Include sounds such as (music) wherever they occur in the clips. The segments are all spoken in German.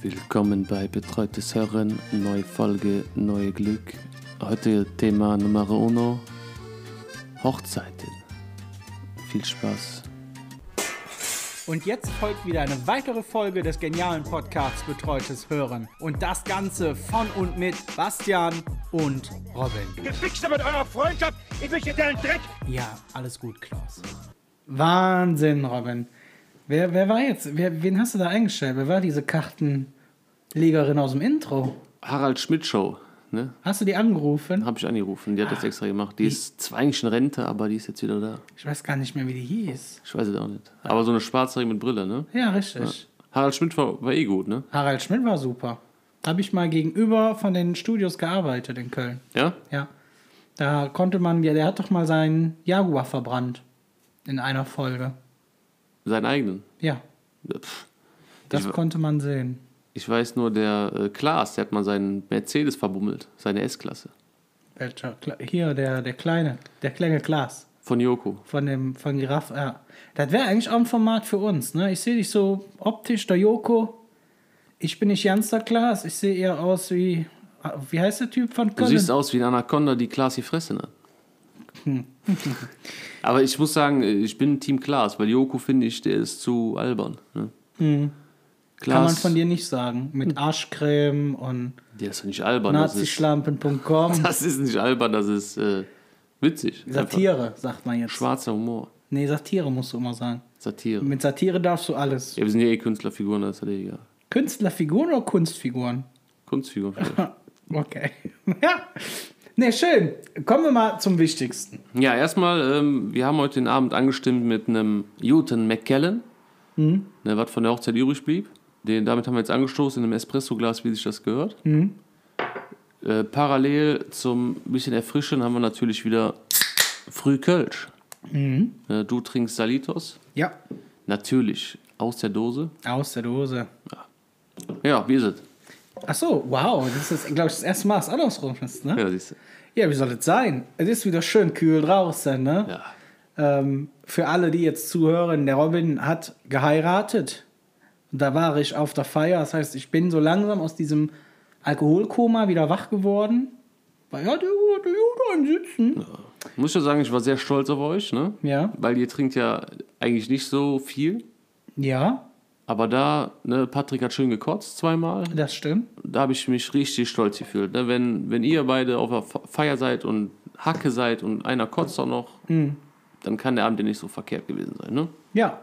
Willkommen bei Betreutes Hören, neue Folge, neue Glück. Heute Thema Nummer uno, Hochzeiten. Viel Spaß. Und jetzt folgt wieder eine weitere Folge des genialen Podcasts Betreutes Hören. Und das Ganze von und mit Bastian und Robin. Gefixt mit eurer Freundschaft. Ich möchte deinen Dreck. Ja, alles gut, Klaus. Wahnsinn, Robin. Wer, wer war jetzt? Wer, wen hast du da eingestellt? Wer war diese Kartenlegerin aus dem Intro? Harald Schmidt Show, ne? Hast du die angerufen? Habe ich angerufen, die hat das extra gemacht. Die ist zwar eigentlich in Rente, aber die ist jetzt wieder da. Ich weiß gar nicht mehr, wie die hieß. Ich weiß es auch nicht. Aber so eine Schwarzhaarige mit Brille, ne? Ja, richtig. Harald Schmidt war, war eh gut, ne? Harald Schmidt war super. Habe ich mal gegenüber von den Studios gearbeitet in Köln. Ja? Ja. Da konnte man, ja, der hat doch mal seinen Jaguar verbrannt. In einer Folge. Seinen eigenen. Ja, pff. das Ich- konnte man sehen. Ich weiß nur, der äh, Klaas, der hat mal seinen Mercedes verbummelt, seine S-Klasse. Welcher? Hier, der, der kleine, der kleine Glas. Von Joko. Von dem, von Giraffe, ja. Das wäre eigentlich auch ein Format für uns, ne? Ich sehe dich so optisch, der Joko. Ich bin nicht ganz der Glas. Ich sehe eher aus wie, wie heißt der Typ von Du Köln? siehst aus wie eine Anaconda, die Klaas die Fresse hat. (laughs) Aber ich muss sagen, ich bin Team Klaas, weil Joko finde ich, der ist zu albern. Ne? Kann man von dir nicht sagen. Mit Arschcreme und der ist nicht albern. Nazischlampen.com. (laughs) das ist nicht albern, das ist äh, witzig. Einfach Satire, sagt man jetzt. Schwarzer Humor. Nee, Satire musst du immer sagen. Satire. Mit Satire darfst du alles. Ja, wir sind ja eh Künstlerfiguren, das ist ja egal. Künstlerfiguren oder Kunstfiguren? Kunstfiguren. (laughs) Okay. ja. Ne, schön. Kommen wir mal zum Wichtigsten. Ja, erstmal, ähm, wir haben heute den Abend angestimmt mit einem Newton McKellen, ne, was von der Hochzeit übrig blieb. Den, damit haben wir jetzt angestoßen in einem Espressoglas, wie sich das gehört. Äh, parallel zum bisschen Erfrischen haben wir natürlich wieder früh Kölsch. Äh, du trinkst Salitos, Ja. natürlich aus der Dose. Aus der Dose. Ja, wie ist es? Ach so, wow. Das ist, glaube ich, das erste Mal, dass es andersrum ist, ne? Ja, siehst du. Ja, wie soll es sein? Es ist wieder schön kühl draußen, ne? Ja. Ähm, für alle, die jetzt zuhören, der Robin hat geheiratet. Und da war ich auf der Feier. Das heißt, ich bin so langsam aus diesem Alkoholkoma wieder wach geworden. Weil ja, der wurde gut einsitzen. Muss ich ja sagen, ich war sehr stolz auf euch, ne? Ja. Weil ihr trinkt ja eigentlich nicht so viel. Ja, Aber da, ne, Patrick hat schön gekotzt zweimal. das stimmt. Da habe ich mich richtig stolz gefühlt. Ne? Wenn, wenn ihr beide auf der Fe- Feier seid und Hacke seid und einer kotzt auch noch, dann kann der Abend ja nicht so verkehrt gewesen sein. Ne? Ja.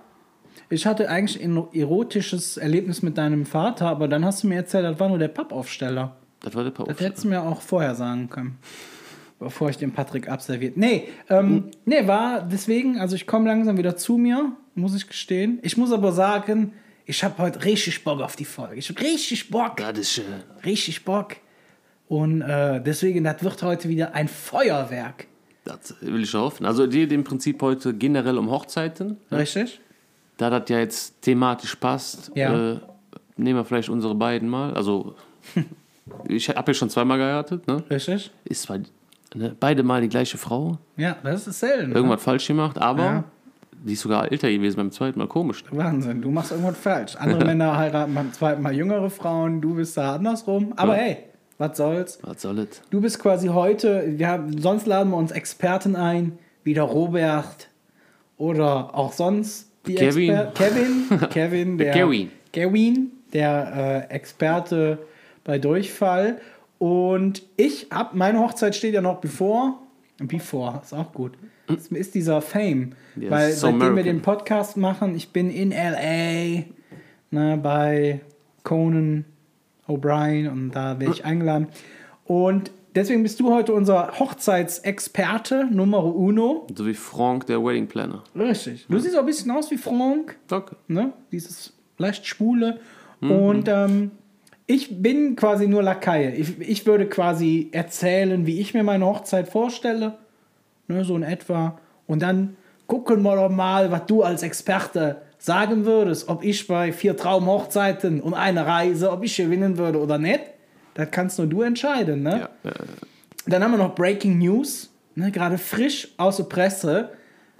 Ich hatte eigentlich ein erotisches Erlebnis mit deinem Vater, aber dann hast du mir erzählt, das war nur der Pappaufsteller. Das war der Das Pause. hättest du mir auch vorher sagen können. Bevor ich den Patrick abserviert. Nee, ähm, nee, war deswegen, also ich komme langsam wieder zu mir, muss ich gestehen. Ich muss aber sagen, ich habe heute richtig Bock auf die Folge. Ich habe richtig Bock, Das ist schön. richtig Bock. Und äh, deswegen, das wird heute wieder ein Feuerwerk. Das will ich hoffen. Also, dir im Prinzip heute generell um Hochzeiten. Richtig? Da das ja jetzt thematisch passt, Ja. äh, nehmen wir vielleicht unsere beiden mal. Also, (laughs) ich habe ja schon zweimal geheiratet. Ne? Richtig? Ist zwar ne, beide mal die gleiche Frau. Ja, das ist selten. ne? Irgendwas falsch gemacht, aber Ja. Die ist sogar älter gewesen beim zweiten Mal. Komisch. Wahnsinn, du machst irgendwas falsch. (laughs) Andere Männer heiraten beim zweiten Mal jüngere Frauen, du bist da andersrum. Aber Ja. hey, was soll's? Was soll das? Du bist quasi heute, wir haben, sonst laden wir uns Experten ein, wie der Robert oder auch sonst die Kevin. Exper Kevin, (laughs) Kevin, der, Kevin. Kevin, der äh, Experte bei Durchfall. Und ich hab, meine Hochzeit steht ja noch bevor. Before, ist auch gut. Es ist dieser Fame. Ja, Weil so seitdem wir American. den Podcast machen, ich bin in LA ne, bei Conan O'Brien und da werde ich eingeladen. Und deswegen bist du heute unser Hochzeitsexperte Numero uno. So wie Frank, der Wedding Planner. Richtig. Du siehst auch ein bisschen aus wie Frank, Danke. ne? Dieses leicht schwule. Und ähm, ich bin quasi nur Lakaie. Ich, ich würde quasi erzählen, wie ich mir meine Hochzeit vorstelle. Ne, so in etwa. Und dann gucken wir doch mal, was du als Experte sagen würdest, ob ich bei vier Traumhochzeiten und einer Reise, ob ich gewinnen würde oder nicht. Das kannst nur du entscheiden, ne? Ja, Dann haben wir noch Breaking News, ne, gerade frisch aus der Presse.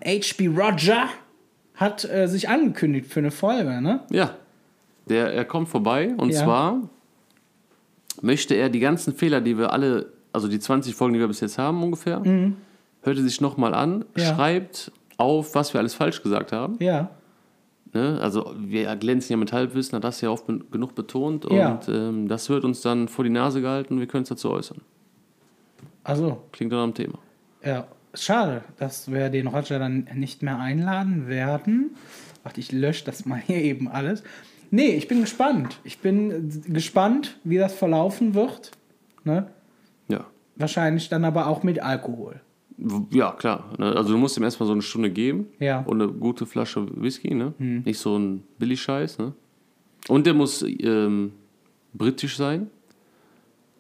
HB Roger hat äh, sich angekündigt für eine Folge, ne? ja. Der, er kommt vorbei und Ja. zwar möchte er die ganzen Fehler, die wir alle, also die 20 Folgen, die wir bis jetzt haben ungefähr, hört er sich nochmal an. Ja. schreibt auf, was wir alles falsch gesagt haben. Ja. Ne? Also wir glänzen ja mit Halbwissen, hat das ja oft genug betont und Ja. ähm, das wird uns dann vor die Nase gehalten und wir können es dazu äußern. Also, Klingt dann am Thema. ja. Schade, dass wir den Roger dann nicht mehr einladen werden. Warte, ich lösche das mal hier eben alles. Nee, ich bin gespannt. Ich bin gespannt, wie das verlaufen wird. Ne? Ja. Wahrscheinlich dann aber auch mit Alkohol. Ja, klar. Ne? Also du musst ihm erstmal so eine Stunde geben Ja. und eine gute Flasche Whisky, ne? Nicht so ein Billig-Scheiß, ne? Und der muss ähm, britisch sein.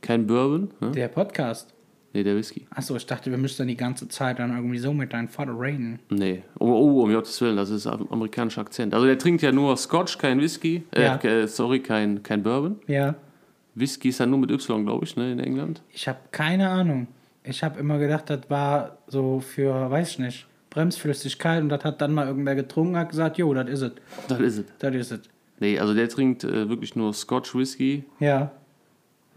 Kein Bourbon, ne? Der Podcast. Nee, der Whisky. Achso, ich dachte, wir müssten dann die ganze Zeit dann irgendwie so mit deinem Vater reden. Nee. Oh, oh, um Gottes Willen, das ist am- amerikanischer Akzent. Also der trinkt ja nur Scotch, kein Whisky. Äh, Ja. ke- sorry, kein, kein Bourbon. Ja. Whisky ist ja nur mit Y, glaube ich, ne, in England. Ich habe keine Ahnung. Ich habe immer gedacht, das war so für, weiß ich nicht, Bremsflüssigkeit und das hat dann mal irgendwer getrunken, hat gesagt, jo, das is ist es. Das ist es. Das is ist es. Nee, also der trinkt äh, wirklich nur Scotch Whisky. Ja.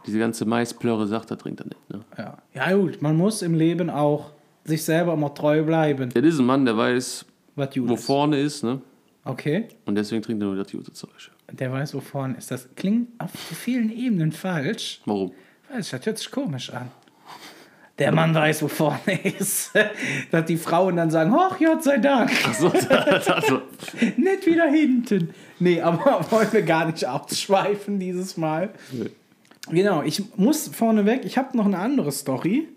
Diese ganze Maisplörre sagt, er trinkt er nicht. Ne? Ja. Ja, gut, man muss im Leben auch sich selber immer treu bleiben. Das ist ein Mann, der weiß, wo ist. vorne ist, ne? Okay. Und deswegen trinkt er nur das gute Zeug. Der weiß, wo vorne ist. Das klingt auf vielen Ebenen falsch. Warum? Ich, das hört sich komisch an. Der Mann weiß, wo vorne (laughs) ist. Dass die Frauen dann sagen, ach, Gott sei Dank. Achso, also, (laughs) Nicht wieder hinten. Nee, aber (laughs) wollen wir gar nicht abschweifen dieses Mal. Genau, ich muss vorneweg, ich habe noch eine andere Story,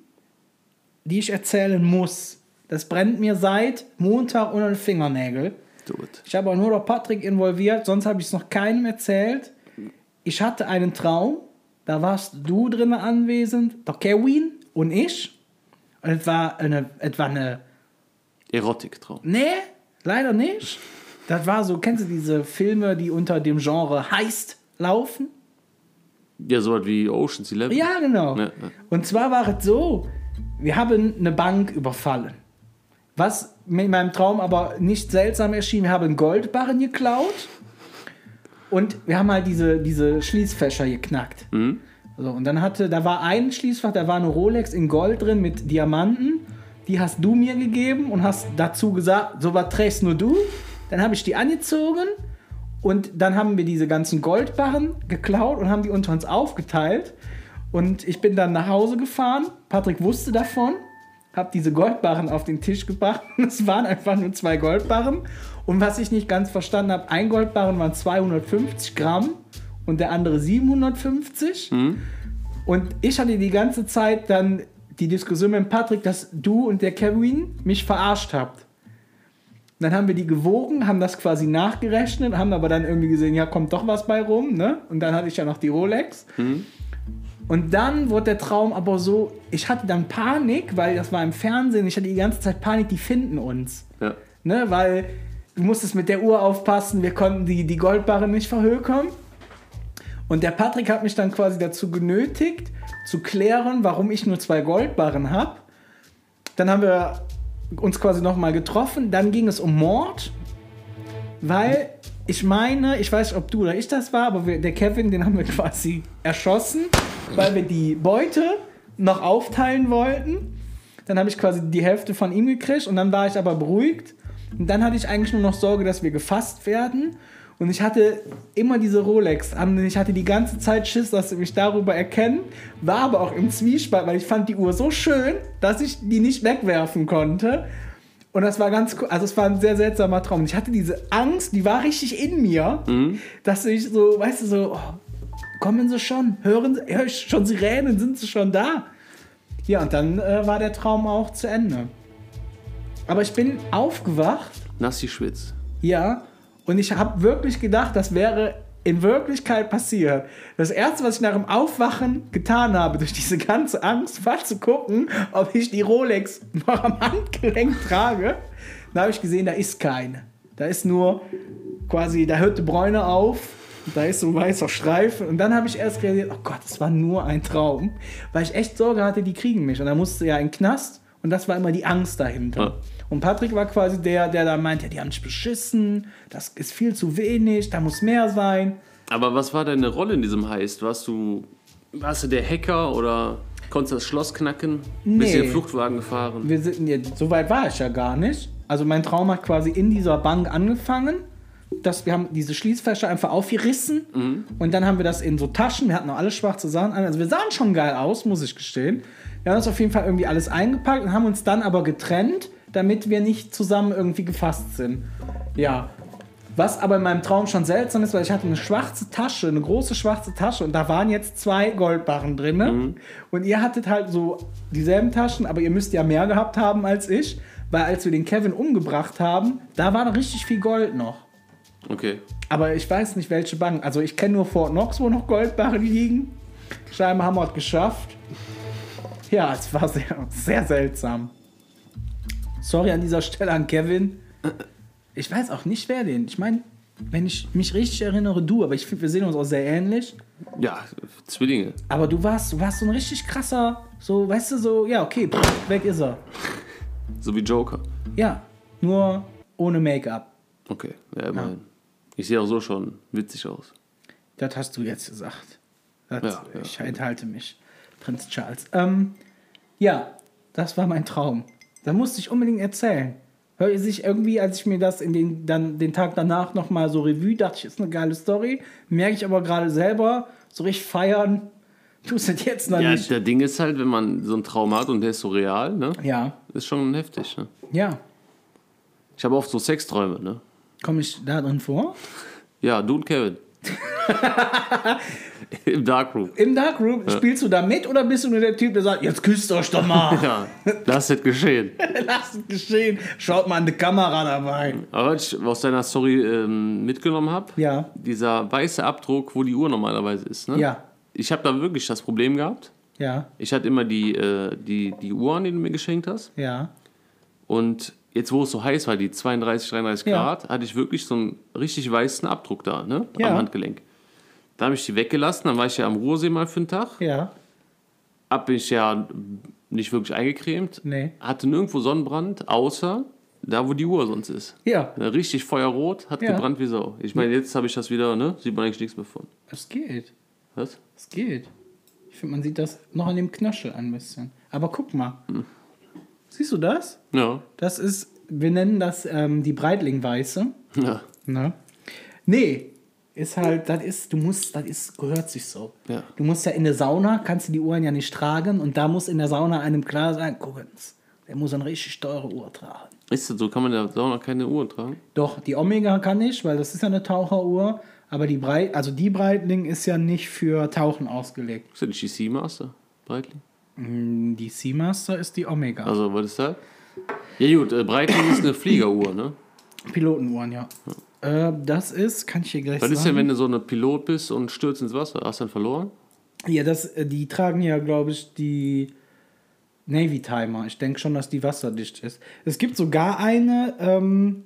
die ich erzählen muss. Das brennt mir seit Montag unter den Fingernägel. it. Ich habe auch nur noch Patrick involviert, sonst habe ich es noch keinem erzählt. Ich hatte einen Traum, da warst du drin anwesend, der Kevin und ich. Und es war eine, es war eine Erotiktraum. Nee, leider nicht. Das war so, kennst du diese Filme, die unter dem Genre Heist laufen? Ja, so was wie Ocean's Eleven. Ja, genau. Ja, ja. Und zwar war es so, wir haben eine Bank überfallen. Was mir in meinem Traum aber nicht seltsam erschien, wir haben Goldbarren geklaut und wir haben halt diese, diese Schließfächer geknackt. So, und dann hatte, da war ein Schließfach, da war eine Rolex in Gold drin mit Diamanten. Die hast du mir gegeben und hast dazu gesagt, so was trägst nur du. Dann habe ich die angezogen und dann haben wir diese ganzen Goldbarren geklaut und haben die unter uns aufgeteilt. Und ich bin dann nach Hause gefahren. Patrick wusste davon, habe diese Goldbarren auf den Tisch gebracht. (laughs) Es waren einfach nur zwei Goldbarren. Und was ich nicht ganz verstanden habe, ein Goldbarren waren 250 Gramm und der andere 750. Und ich hatte die ganze Zeit dann die Diskussion mit Patrick, dass du und der Kevin mich verarscht habt. Dann haben wir die gewogen, haben das quasi nachgerechnet, haben aber dann irgendwie gesehen, ja, kommt doch was bei rum, ne? Und dann hatte ich ja noch die Rolex. Und dann wurde der Traum aber so, ich hatte dann Panik, weil das war im Fernsehen, ich hatte die ganze Zeit Panik, die finden uns. Ja. Ne? Weil du musstest mit der Uhr aufpassen, wir konnten die, die Goldbarre nicht verhökern. Und der Patrick hat mich dann quasi dazu genötigt, zu klären, warum ich nur zwei Goldbarren habe. Dann haben wir uns quasi nochmal getroffen. Dann ging es um Mord, weil ich meine, ich weiß nicht, ob du oder ich das war, aber wir, der Kevin, den haben wir quasi erschossen, weil wir die Beute noch aufteilen wollten. Dann habe ich quasi die Hälfte von ihm gekriegt und dann war ich aber beruhigt. Und dann hatte ich eigentlich nur noch Sorge, dass wir gefasst werden. Und ich hatte immer diese Rolex an. und Ich hatte die ganze Zeit Schiss, dass sie mich darüber erkennen. War aber auch im Zwiespalt, weil ich fand die Uhr so schön, dass ich die nicht wegwerfen konnte. Und das war ganz cool. Also es war ein sehr seltsamer Traum. Und ich hatte diese Angst, die war richtig in mir, dass ich so, weißt du, so, oh, kommen sie schon, hören sie, hör ich schon Sirenen, sind sie schon da? Ja, und dann äh, war der Traum auch zu Ende. Aber ich bin aufgewacht, Nassi Schwitz. ja, und ich habe wirklich gedacht, das wäre in Wirklichkeit passiert. Das erste, was ich nach dem Aufwachen getan habe, durch diese ganze Angst, war zu gucken, ob ich die Rolex noch am Handgelenk trage. Da habe ich gesehen, da ist keine. Da ist nur quasi, da hört die Bräune auf, da ist so ein weißer Streifen. Und dann habe ich erst realisiert, oh Gott, das war nur ein Traum. Weil ich echt Sorge hatte, die kriegen mich. Und dann musste ja in den Knast. Und das war immer die Angst dahinter. Ja. Und Patrick war quasi der, der da meint, ja, die haben dich beschissen, das ist viel zu wenig, da muss mehr sein. Aber was war deine Rolle in diesem Heist? Warst du, warst du der Hacker oder konntest du das Schloss knacken? Bist du Nee. den Fluchtwagen gefahren? Wir sind, ja, so weit war ich ja gar nicht. Also mein Traum hat quasi in dieser Bank angefangen. Dass wir haben diese Schließfächer einfach aufgerissen und dann haben wir das in so Taschen, wir hatten noch alle schwarze Sachen an, also wir sahen schon geil aus, muss ich gestehen. Wir haben das auf jeden Fall irgendwie alles eingepackt und haben uns dann aber getrennt, damit wir nicht zusammen irgendwie gefasst sind. Ja. Was aber in meinem Traum schon seltsam ist, weil ich hatte eine schwarze Tasche, eine große schwarze Tasche und da waren jetzt zwei Goldbarren drin. Und ihr hattet halt so dieselben Taschen, aber ihr müsst ja mehr gehabt haben als ich, weil als wir den Kevin umgebracht haben, da war noch richtig viel Gold noch. Okay. Aber ich weiß nicht, welche Bank. Also ich kenne nur Fort Knox, wo noch Goldbarren liegen. Scheinbar haben wir es geschafft. Ja, es war sehr, sehr seltsam. Sorry an dieser Stelle an Kevin. Ich weiß auch nicht, wer den. Ich meine, wenn ich mich richtig erinnere, du, aber ich finde, wir sehen uns auch sehr ähnlich. Ja, Zwillinge. Aber du warst, du warst so ein richtig krasser, so, weißt du, so, ja, okay, pff, weg ist er. (laughs) So wie Joker. Ja, nur ohne Make-up. Okay, ja, immerhin. Ich sehe auch so schon witzig aus. Das hast du jetzt gesagt. Das, Ja, ja. ich enthalte mich, Prinz Charles. Ähm, ja, das war mein Traum. Da musste ich unbedingt erzählen. Hör sich irgendwie, als ich mir das in den, dann, den Tag danach nochmal so Revue, dachte ich, ist eine geile Story. Merke ich aber gerade selber, so richtig feiern, tust du das jetzt noch Ja, nicht. der Ding ist halt, wenn man so einen Traum hat und der ist so real, ne? Ja, Ist schon heftig, ne? ja. Ich habe oft so Sexträume, ne? Komme ich da drin vor? Ja, du und Kevin. (laughs) Im Darkroom. Im Darkroom, spielst du da mit oder bist du nur der Typ, der sagt, jetzt küsst euch doch mal. (laughs) Ja, das ist geschehen. (laughs) Lasst es geschehen. Schaut mal an die Kamera dabei. Aber was ich aus deiner Story ähm, mitgenommen habe, Ja. dieser weiße Abdruck, wo die Uhr normalerweise ist, ne? Ja. Ich habe da wirklich das Problem gehabt. Ja, Ich hatte immer die, äh, die, die Uhr an, die du mir geschenkt hast. ja. Und jetzt, wo es so heiß war, die 32, 33 Ja. Grad, hatte ich wirklich so einen richtig weißen Abdruck da, ne? Ja. Am Handgelenk. Da habe ich die weggelassen, dann war ich ja am Ruhrsee mal für einen Tag. Ja. Hab mich ja nicht wirklich eingecremt. Nee. Hatte nirgendwo Sonnenbrand, außer da, wo die Uhr sonst ist. Ja, Ne, Richtig feuerrot, hat Ja. gebrannt wie Sau. Ich meine, jetzt habe ich das wieder, ne? Sieht man eigentlich nichts mehr von. es geht. Was? Es geht. Ich finde, man sieht das noch an dem Knöchel ein bisschen. Aber guck mal. Siehst du das? Ja. Das ist, wir nennen das ähm, die Breitling-Weiße. Ja. Ne? Nee, ist halt, das ist, du musst, das ist, gehört sich so. Ja. Du musst ja in der Sauna, kannst du die Uhren ja nicht tragen und da muss in der Sauna einem klar sein, gucken's, der muss eine richtig teure Uhr tragen. Ist das so? Kann man in der Sauna keine Uhr tragen? Doch, die Omega kann ich, weil das ist ja eine Taucheruhr, aber die Breit, also die Breitling ist ja nicht für Tauchen ausgelegt. Ist das nicht die Seamaster? Breitling? Mm, Die Seamaster ist die Omega. Also, was ist das? Ja, gut, äh, Breitling ist eine Fliegeruhr, ne? Pilotenuhren, ja. Äh, das ist, kann ich hier gleich Was sagen. ist denn, wenn du so eine Pilot bist und stürzt ins Wasser? Hast du dann verloren? Ja, das, äh, die tragen ja, glaube ich, die Navy Timer. Ich denke schon, dass die wasserdicht ist. Es gibt sogar eine, ähm,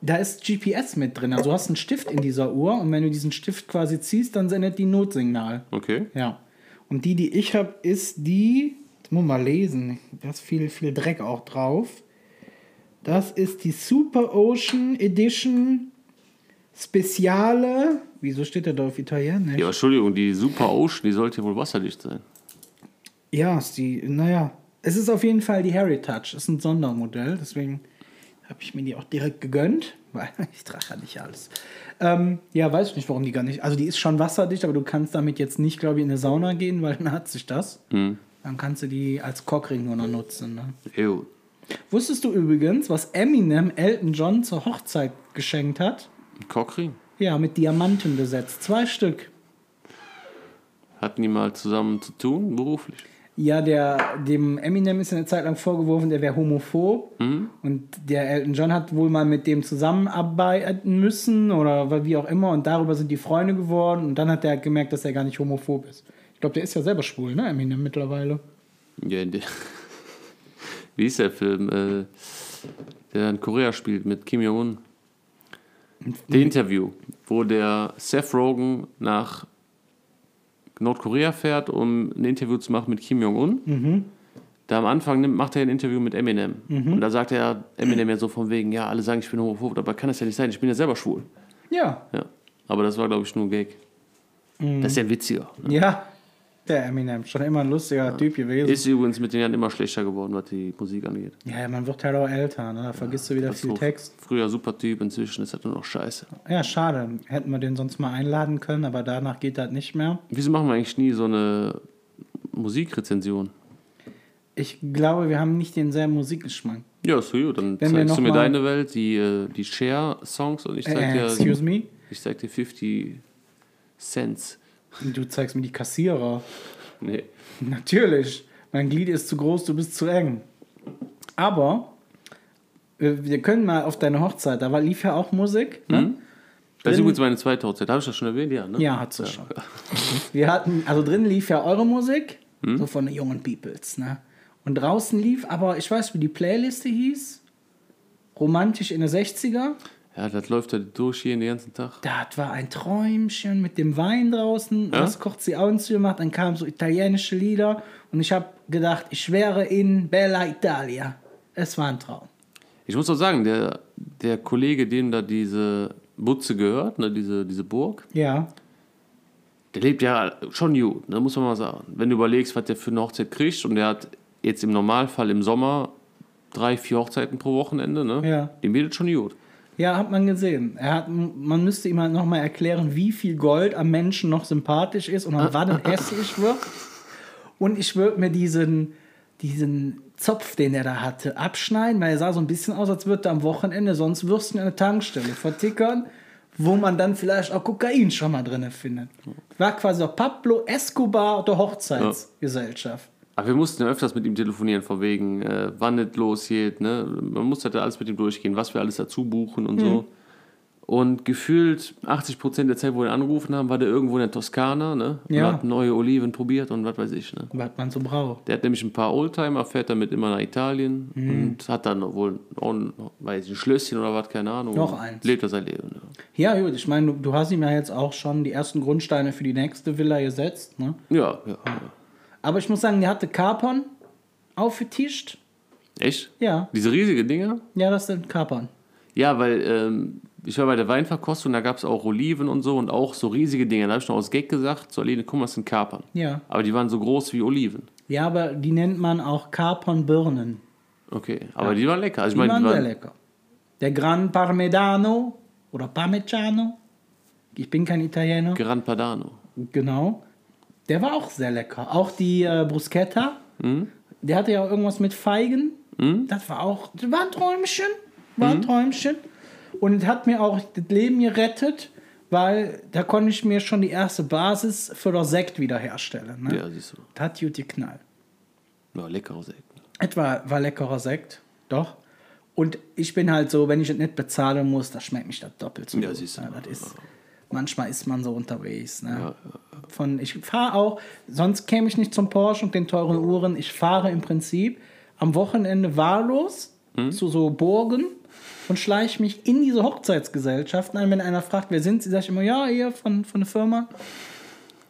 da ist GPS mit drin. Also du hast einen Stift in dieser Uhr und wenn du diesen Stift quasi ziehst, dann sendet die Notsignal. Okay. Ja. Und die, die ich habe, ist die, das muss man mal lesen, da ist viel, viel Dreck auch drauf. Das ist die Super Ocean Edition Speziale. Wieso steht der da auf Italienisch? Ja, Entschuldigung, die Super Ocean, die sollte ja wohl wasserdicht sein. Ja, ist die, naja. Es ist auf jeden Fall die Heritage. Ist ein Sondermodell, deswegen habe ich mir die auch direkt gegönnt, weil (laughs) ich trage ja nicht alles. Ähm, ja, weiß ich nicht, warum die gar nicht. Also die ist schon wasserdicht, aber du kannst damit jetzt nicht, glaube ich, in eine Sauna gehen, weil dann hat sich das. Dann kannst du die als Cockring nur noch nutzen. Ne? Jo. Wusstest du übrigens, was Eminem Elton John zur Hochzeit geschenkt hat? Ein Cockring. Ja, mit Diamanten besetzt. Zwei Stück. Hatten die mal zusammen zu tun, beruflich? Ja, der, dem Eminem ist eine Zeit lang vorgeworfen, der wäre homophob. Und der Elton John hat wohl mal mit dem zusammenarbeiten müssen oder wie auch immer. Und darüber sind die Freunde geworden. Und dann hat er gemerkt, dass er gar nicht homophob ist. Ich glaube, der ist ja selber schwul, ne, Eminem mittlerweile. Ja, der, wie ist der Film, äh, der in Korea spielt mit Kim Jong-un? Der Interview, wo der Seth Rogen nach Nordkorea fährt, um ein Interview zu machen mit Kim Jong-un. Da am Anfang nimmt, macht er ein Interview mit Eminem. Und da sagt er Eminem ja so von wegen, ja, alle sagen, ich bin homophob, aber kann das ja nicht sein, ich bin ja selber schwul. Ja. Ja. Aber das war, glaube ich, nur ein Gag. Mhm. Das ist ja witziger. Ne? Ja, der Eminem, schon immer ein lustiger Typ gewesen. Ist übrigens mit den Jahren immer schlechter geworden, was die Musik angeht. ja, man wird halt auch älter, ne? da vergisst du wieder viel Text. Früher super Typ, inzwischen ist das nur noch scheiße. Ja, schade. Hätten wir den sonst mal einladen können, aber danach geht das nicht mehr. Wieso machen wir eigentlich nie so eine Musikrezension? Ich glaube, wir haben nicht denselben Musikgeschmack. Ja, ist so gut. Dann Wenn zeigst du mir deine Welt, die, äh, die Share-Songs und ich zeig Äh, dir, excuse me? ich zeig dir 50 Cents. Du zeigst mir die Kassierer. Nee. Natürlich. Mein Glied ist zu groß, du bist zu eng. Aber wir, wir können mal auf deine Hochzeit, da war, lief ja auch Musik. Ne? Das ist übrigens meine zweite Hochzeit. Habe ich das schon erwähnt? Ja, ne? Ja, hat sie schon. Wir hatten, also drin lief ja eure Musik, Hm? so von den jungen Peoples, ne? Und draußen lief, aber ich weiß, wie die Playliste hieß. Romantisch in den 60er. Ja, das läuft ja durch hier den ganzen Tag. Das war ein Träumchen mit dem Wein draußen. Ja? Das kocht sie Augen zugemacht. Dann kamen so italienische Lieder. Und ich habe gedacht, ich wäre in Bella Italia. Es war ein Traum. Ich muss auch sagen, der, der Kollege, dem da diese Butze gehört, ne, diese, diese Burg, Ja. der lebt ja schon gut, ne, muss man mal sagen. Wenn du überlegst, was der für eine Hochzeit kriegt und der hat jetzt im Normalfall im Sommer drei, vier Hochzeiten pro Wochenende, ne? Ja. Dem bietet schon gut. Ja, hat man gesehen. Er hat, man müsste ihm halt nochmal erklären, wie viel Gold am Menschen noch sympathisch ist und an wann er hässlich wird. Und ich würde mir diesen, diesen Zopf, den er da hatte, abschneiden, weil er sah so ein bisschen aus, als würde er am Wochenende sonst Würstchen an der Tankstelle vertickern, wo man dann vielleicht auch Kokain schon mal drin findet. War quasi auch Pablo Escobar der Hochzeitsgesellschaft. Aber wir mussten ja öfters mit ihm telefonieren, von wegen, äh, wann es losgeht. Ne? Man musste da alles mit ihm durchgehen, was wir alles dazu buchen und so. Und gefühlt 80% der Zeit, wo wir ihn angerufen haben, war der irgendwo in der Toskana. Ne? Und Ja. hat neue Oliven probiert und was weiß ich. Ne? Was man so braucht. Der hat nämlich ein paar Oldtimer, fährt damit immer nach Italien und hat dann wohl auch ein, weiß ich, ein Schlösschen oder was, keine Ahnung. Noch eins. Lebt er sein Leben. Ja, Ja, gut, ich meine, du, du hast ihm ja jetzt auch schon die ersten Grundsteine für die nächste Villa gesetzt. Ne? ja. ja. Aber ich muss sagen, der hatte Kapern aufgetischt. Echt? Ja, Diese riesige Dinger? ja, das sind Kapern. Ja, weil ähm, ich war bei der Weinverkostung, da gab es auch Oliven und so und auch so riesige Dinger. Da habe ich noch aus Gag gesagt, so Aline, guck mal, das sind Kapern. Ja. Aber die waren so groß wie Oliven. Ja, aber die nennt man auch Kapernbirnen. Okay, aber die waren lecker. Also Die ich meine, waren die sehr waren, lecker. Der Gran Parmedano oder Parmigiano. Ich bin kein Italiener. Gran Padano. Genau. Der war auch sehr lecker. Auch die äh, Bruschetta. Mhm. Der hatte ja auch irgendwas mit Feigen. Das war auch, das war ein Träumchen. War Mhm. ein Träumchen. Und hat mir auch das Leben gerettet, weil da konnte ich mir schon die erste Basis für das Sekt wiederherstellen. Ne? Ja, siehst du. Das hat gut geknallt. Ja, leckerer Sekt. Etwa war leckerer Sekt, doch. Und ich bin halt so, wenn ich es nicht bezahlen muss, da schmeckt mich das doppelt so Ja, gut. siehst du. Ja, das ist, manchmal ist man so unterwegs. Ne? Von, ich fahre auch, sonst käme ich nicht zum Porsche und den teuren Uhren. Ich fahre im Prinzip am Wochenende wahllos Hm? zu so Burgen und schleiche mich in diese Hochzeitsgesellschaften ein. Wenn einer fragt, wer sind sie, sage ich immer, ja, hier von, von der Firma.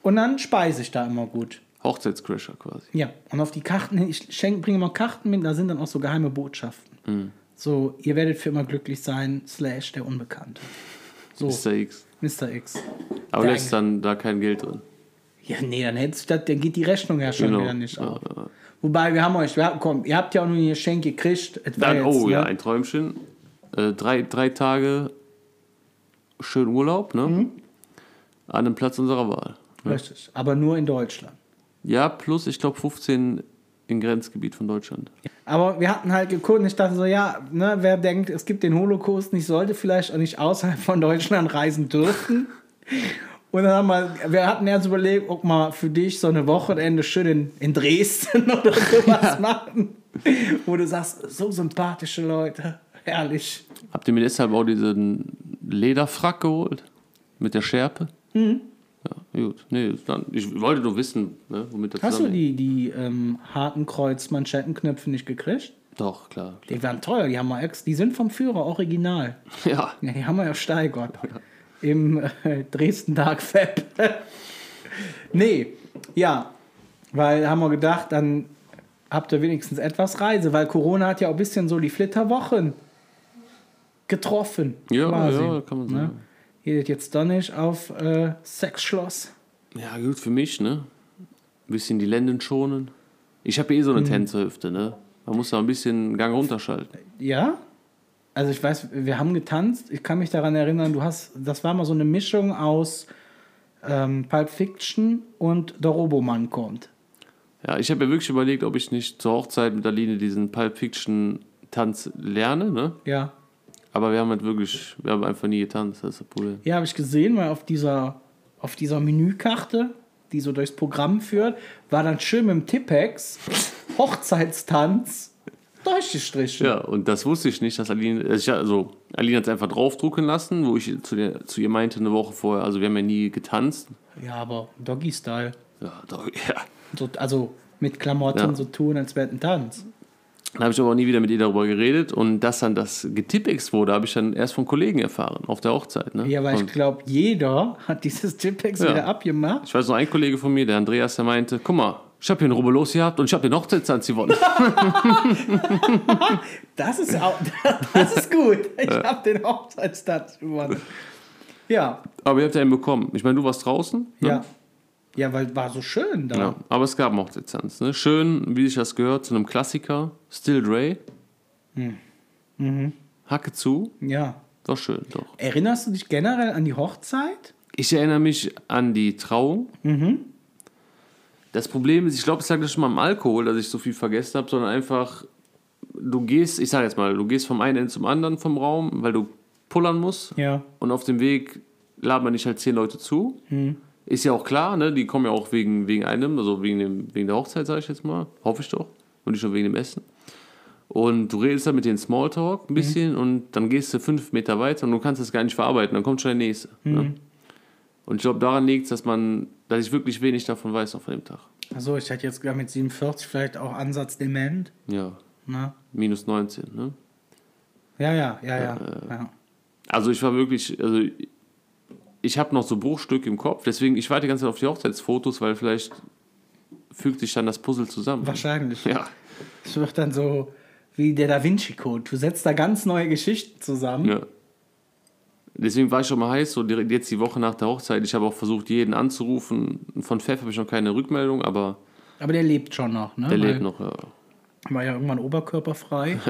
Und dann speise ich da immer gut. Hochzeitscrasher quasi. Ja, und auf die Karten hin, ich schenke, bringe immer Karten mit, da sind dann auch so geheime Botschaften. So, ihr werdet für immer glücklich sein, slash der Unbekannte. So, Mr. X. Mr. X. Aber Der lässt dann da kein Geld drin. Ja, nee, dann hättest du das, dann geht die Rechnung ja schon Genau. wieder nicht Ja, auf. ja. Wobei, wir haben euch, wir, komm, ihr habt ja auch nur ein Geschenk gekriegt. Dann, jetzt, oh ja, ne? ein Träumchen. Äh, drei, drei Tage schön Urlaub, ne? Mhm. An einem Platz unserer Wahl. Richtig, aber nur in Deutschland. Ja, plus ich glaube 15 im Grenzgebiet von Deutschland. Aber wir hatten halt geguckt und ich dachte so, ja, ne, wer denkt, es gibt den Holocaust nicht, sollte vielleicht auch nicht außerhalb von Deutschland reisen dürfen. (laughs) Und dann haben wir, wir hatten erst überlegt, ob wir für dich so eine Wochenende schön in, in Dresden (laughs) oder sowas machen. Wo du sagst, so sympathische Leute, herrlich. Habt ihr mir deshalb auch diesen Lederfrack geholt? Mit der Schärpe? Mhm. Ja, gut. Nee, dann, ich wollte nur wissen, ne, womit das Hast du die, die ähm, harten Kreuz-Manschettenknöpfe nicht gekriegt? Doch, klar. Die waren teuer, die haben wir ex, die sind vom Führer original. (laughs) Ja. Ja, die haben wir ja steigert. Im äh, Dresden Dark Fab. (laughs) nee, ja. Weil haben wir gedacht, dann habt ihr wenigstens etwas Reise, weil Corona hat ja auch ein bisschen so die Flitterwochen getroffen. Ja, quasi. ja, kann man sagen. Ne? Geht jetzt doch nicht auf äh, Sexschloss. Ja, gut für mich, ne? Ein bisschen die Lenden schonen. Ich habe eh so eine Mhm. Tänzerhüfte, ne? Man muss da ein bisschen Gang runterschalten. Ja? Also ich weiß, wir haben getanzt. Ich kann mich daran erinnern, du hast, das war mal so eine Mischung aus ähm, Pulp Fiction und der Robomann kommt. Ja, ich habe mir wirklich überlegt, ob ich nicht zur Hochzeit mit Aline diesen Pulp Fiction Tanz lerne, ne? Ja. Aber wir haben halt wirklich, wir haben einfach nie getanzt, das ist das Problem. Ja, habe ich gesehen, weil auf dieser, auf dieser Menükarte, die so durchs Programm führt, war dann schön mit dem Tippex Hochzeitstanz durchgestrichen. Ja, und das wusste ich nicht, dass Aline, also, also Aline hat es einfach draufdrucken lassen, wo ich zu, der, zu ihr meinte eine Woche vorher, also wir haben ja nie getanzt. Ja, aber Doggy-Style. Ja, doch, (laughs) ja. So, also mit Klamotten Ja. so tun, als wäre ein Tanz. Dann habe ich aber auch nie wieder mit ihr darüber geredet und dass dann das getippex wurde, habe ich dann erst von Kollegen erfahren, auf der Hochzeit. Ne? Ja, weil ich und glaube, jeder hat dieses Tippex Ja. wieder abgemacht. ich weiß noch, ein Kollege von mir, der Andreas, der meinte, guck mal, ich habe hier einen Rubbellos gehabt und ich habe den Hochzeitstanz gewonnen. (laughs) Das ist, auch, (laughs) das ist gut. Ich habe den Hochzeitstanz gewonnen. Ja, aber ihr habt ja einen bekommen. Ich meine, du warst draußen. Ne? ja. Ja, weil war so schön da. Ja, aber es gab Hochzeitstanz. Ne? Schön, wie sich das gehört, zu einem Klassiker. Still Dre. Mhm. Hacke zu. ja. Doch schön, doch. Erinnerst du dich generell an die Hochzeit? Ich erinnere mich an die Trauung. Mhm. Das Problem ist, ich glaube, es lag nicht mal am Alkohol, dass ich so viel vergessen habe, sondern einfach, du gehst, ich sage jetzt mal, du gehst vom einen Ende zum anderen vom Raum, weil du pullern musst. Ja. Und auf dem Weg labern nicht halt zehn Leute zu. Mhm. Ist ja auch klar, ne? Die kommen ja auch wegen, wegen einem, also wegen, dem, wegen der Hochzeit, sage ich jetzt mal. Hoffe ich doch. Und nicht nur wegen dem Essen. Und du redest dann mit denen Smalltalk ein bisschen und dann gehst du fünf Meter weiter und du kannst das gar nicht verarbeiten. Dann kommt schon der nächste. Ne? Und ich glaube, daran liegt es, dass man, dass ich wirklich wenig davon weiß noch von dem Tag. Achso, ich hatte jetzt mit 47 vielleicht auch Ansatz dement. Ja, Na? minus 19, ne? Ja, ja, ja, ja. ja. Also ich war wirklich, also ich habe noch so Bruchstücke im Kopf, deswegen, ich warte die ganze Zeit auf die Hochzeitsfotos, weil vielleicht fügt sich dann das Puzzle zusammen. Wahrscheinlich. Ja. Es wird dann so wie der Da Vinci Code. Du setzt da ganz neue Geschichten zusammen. Ja. Deswegen war ich schon mal heiß, so direkt jetzt die Woche nach der Hochzeit. Ich habe auch versucht, jeden anzurufen. Von Pfeff habe ich noch keine Rückmeldung, aber Aber der lebt schon noch, ne? der Weil lebt noch. Ja. War ja irgendwann oberkörperfrei. (laughs)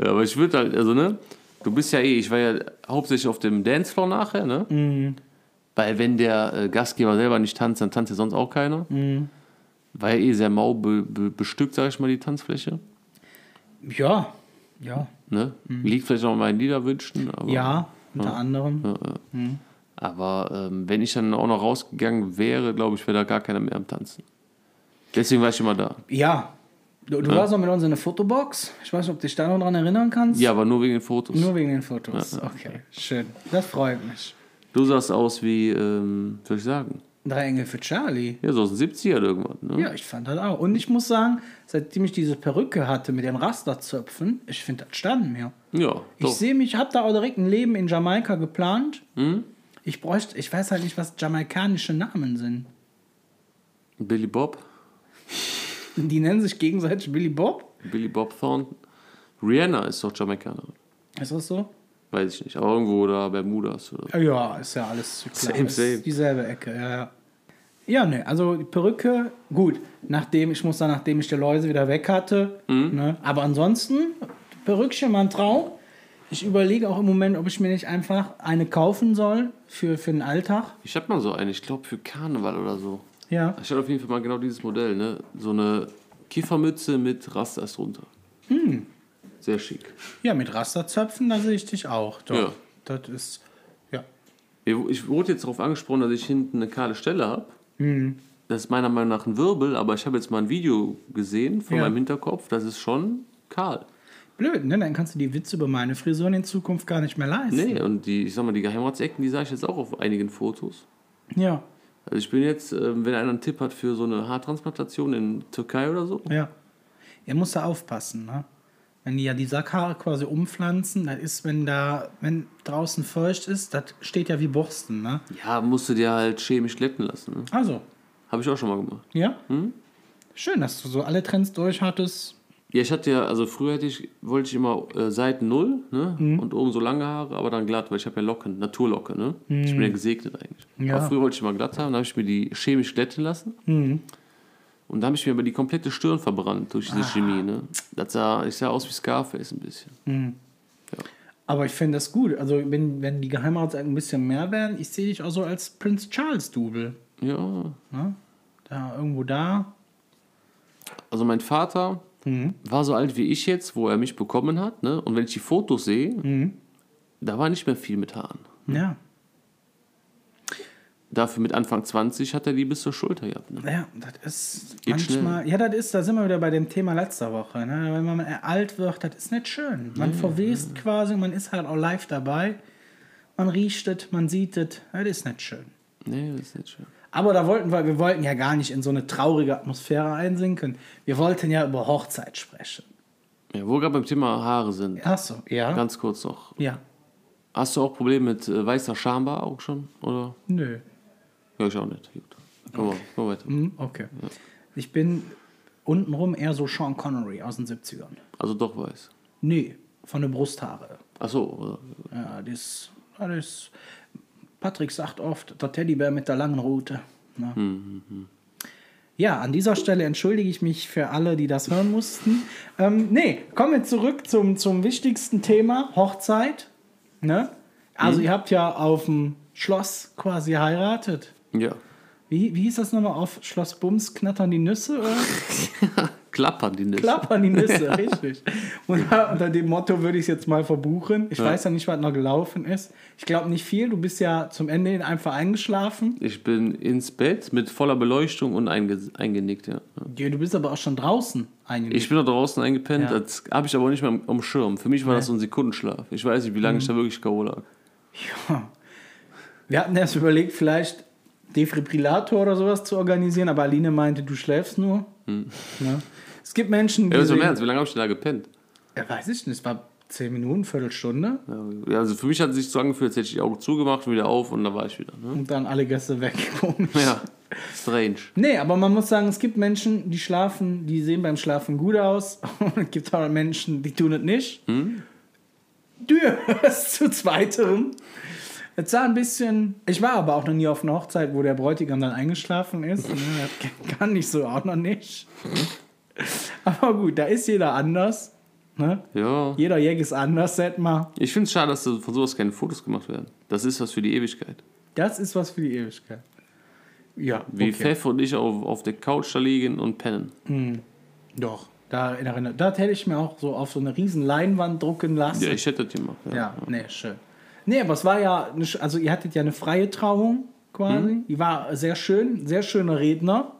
Ja, aber ich würde halt, also ne, du bist ja eh, ich war ja hauptsächlich auf dem Dancefloor nachher, ne? Mhm. Weil wenn der äh, Gastgeber selber nicht tanzt, dann tanzt ja sonst auch keiner. Mhm. War ja eh sehr mau be, be, bestückt, sag ich mal, die Tanzfläche. ja, ja. Ne? Liegt vielleicht auch an meinen Liederwünschen, aber, Mhm. Ja, unter anderem. aber ähm, wenn ich dann auch noch rausgegangen wäre, glaube ich, wäre da gar keiner mehr am Tanzen. Deswegen war ich immer da. Ja. Du, du warst auch mit uns in der Fotobox. Ich weiß nicht, ob du dich da noch dran erinnern kannst. Ja, aber nur wegen den Fotos. Nur wegen den Fotos. Okay, schön. Das freut mich. Du sahst aus wie, ähm, soll ich sagen? Drei Engel für Charlie. Ja, so aus den 70er irgendwann. Ne? Ja, ich fand das auch. Und ich muss sagen, seitdem ich diese Perücke hatte mit den Rasterzöpfen, ich finde, das stand mir. Ja, Ich sehe mich, habe da auch direkt ein Leben in Jamaika geplant. Ich bräuchte, ich weiß halt nicht, was jamaikanische Namen sind. Billy Bob, Die nennen sich gegenseitig Billy Bob. Billy Bob Thornton. Rihanna ist doch Jamaikanerin. Ist das so? Weiß ich nicht. Aber irgendwo da Bermudas oder Ja, ist ja alles klar. Same, ist same. Dieselbe Ecke, ja, ja. Ja, ne, also die Perücke, gut. Nachdem, ich muss sagen, nachdem ich die Läuse wieder weg hatte. Mhm. Ne, aber ansonsten, Perückchen, man Traum. Ich überlege auch im Moment, ob ich mir nicht einfach eine kaufen soll für, für den Alltag. Ich hab mal so eine, ich glaube für Karneval oder so. Ja. Ich hatte auf jeden Fall mal genau dieses Modell, ne? So eine Kiffermütze mit Rastas drunter. Hm. Sehr schick. Ja, mit Rasterzöpfen, da sehe ich dich auch. Doch. Ja. Das ist, ja. Ich wurde jetzt darauf angesprochen, dass ich hinten eine kahle Stelle habe. Mhm. Das ist meiner Meinung nach ein Wirbel, aber ich habe jetzt mal ein Video gesehen von Ja. meinem Hinterkopf. Das ist schon kahl. Blöd, ne? Dann kannst du die Witze über meine Frisuren in Zukunft gar nicht mehr leisten. Nee, und die, ich sag mal, die Geheimratsecken, die sah ich jetzt auch auf einigen Fotos. Ja, Also ich bin jetzt, ähm, wenn einer einen Tipp hat für so eine Haartransplantation in Türkei oder so, ja. Er muss da aufpassen, ne? Wenn die ja die Sackhaare quasi umpflanzen, das ist, wenn da, wenn draußen feucht ist, das steht ja wie Borsten, ne? ja, musst du dir halt chemisch glätten lassen. Ne? Also, Habe ich auch schon mal gemacht. ja? Schön, dass du so alle Trends durch hattest. Ja, ich hatte ja, also früher hätte ich, wollte ich immer äh, Seiten null, ne? Mhm. Und oben so lange Haare, aber dann glatt, weil ich habe ja Locken, Naturlocke, ne? Ich bin ja gesegnet eigentlich. Mhm. Ja. Aber früher wollte ich immer glatt haben, dann habe ich mir die chemisch glätten lassen. Mhm. Und da habe ich mir aber die komplette Stirn verbrannt durch Ah. diese Chemie, ne? Das sah, ich sah aus wie Scarface ein bisschen. Aber ich finde das gut. Also, wenn, wenn die Geheimratsecken ein bisschen mehr werden, ich sehe dich auch so als Prinz Charles-Double. Ja. Ne? Da, irgendwo da. Also mein Vater Mhm. war so alt wie ich jetzt, wo er mich bekommen hat, ne? Und wenn ich die Fotos sehe, Mhm. da war nicht mehr viel mit Haaren. Ja. Dafür mit Anfang 20 hat er die bis zur Schulter gehabt. Ne? Ja, das ist Geht manchmal. Ja, das ist, da sind wir wieder bei dem Thema letzter Woche. Ne? Wenn man alt wird, das ist nicht schön. Man verwest quasi, man ist halt auch live dabei. Man riecht es, man sieht es. Das ist nicht schön. Nee, das ist nicht schön. Aber da wollten wir, wir wollten ja gar nicht in so eine traurige Atmosphäre einsinken. Wir wollten ja über Hochzeit sprechen. Ja, wo wir gerade beim Thema Haare sind, Achso, ja. ganz kurz noch. ja. Hast du auch Probleme mit äh, weißer Schambar auch schon? Oder? Nö. Ja, ich auch nicht. Gut. Komm, mal, komm weiter. Hm, okay. Ich bin untenrum eher so Sean Connery aus den 70ern. Also doch weiß. Nee, von der Brusthaare. Ach so, oder? Ja, das, das ist. Patrick sagt oft, der Teddybär mit der langen Rute. Ne? Ja, an dieser Stelle entschuldige ich mich für alle, die das hören mussten. Ähm, nee, kommen wir zurück zum, zum wichtigsten Thema: Hochzeit. Ne? Also, ihr habt ja auf dem Schloss quasi heiratet. Ja. Wie, wie hieß das nochmal auf Schloss Bums? Knattern die Nüsse? Oder? (laughs) Klappern die nicht. Klappern die Nüsse, (laughs) richtig. Und ja, unter dem Motto würde ich es jetzt mal verbuchen. Ich weiß ja nicht, was noch gelaufen ist. Ich glaube nicht viel. Du bist ja zum Ende hin einfach eingeschlafen. Ich bin ins Bett mit voller Beleuchtung und einge eingenickt, ja. Ja, du bist aber auch schon draußen eingenickt. Ich bin da draußen eingepennt, Ja. das habe ich aber nicht mehr am, am Schirm. Für mich war das so ein Sekundenschlaf. Ich weiß nicht, wie lange ich da wirklich K.O. lag. Wir hatten erst überlegt, vielleicht Defibrillator oder sowas zu organisieren, aber Aline meinte, du schläfst nur. Ja. Es gibt Menschen, die. Ja, so im Ernst, wie lange habe ich denn da gepennt? ja, weiß ich nicht, es war zehn Minuten, Viertelstunde. Ja, also für mich hat es sich so angefühlt, als hätte ich die Augen zugemacht wieder auf und da war ich wieder. Ne? Und dann alle Gäste weg. (laughs) Komisch. Ja, strange. Nee, aber man muss sagen, es gibt Menschen, die schlafen, die sehen beim Schlafen gut aus. (laughs) Und es gibt auch Menschen, die tun es nicht. Du hörst zu zweiterem. Es sah ein bisschen. Ich war aber auch noch nie auf einer Hochzeit, wo der Bräutigam dann eingeschlafen ist. Ne, Das kann ich so auch noch nicht. (laughs) Aber gut, da ist jeder anders. Ne? Ja. Jeder Jäger ist anders, sag mal. Ich finde es schade, dass von sowas keine Fotos gemacht werden. Das ist was für die Ewigkeit. Das ist was für die Ewigkeit. Ja, Wie okay. Pfeff und ich auf, auf der Couch da liegen und pennen. Doch, da erinnere Das hätte ich mir auch so auf so eine riesen Leinwand drucken lassen. Ja, ich hätte das gemacht. Ja. Ja, nee, schön. Nee, aber es war ja, eine also ihr hattet ja eine freie Trauung quasi. Die war sehr schön, sehr schöner Redner.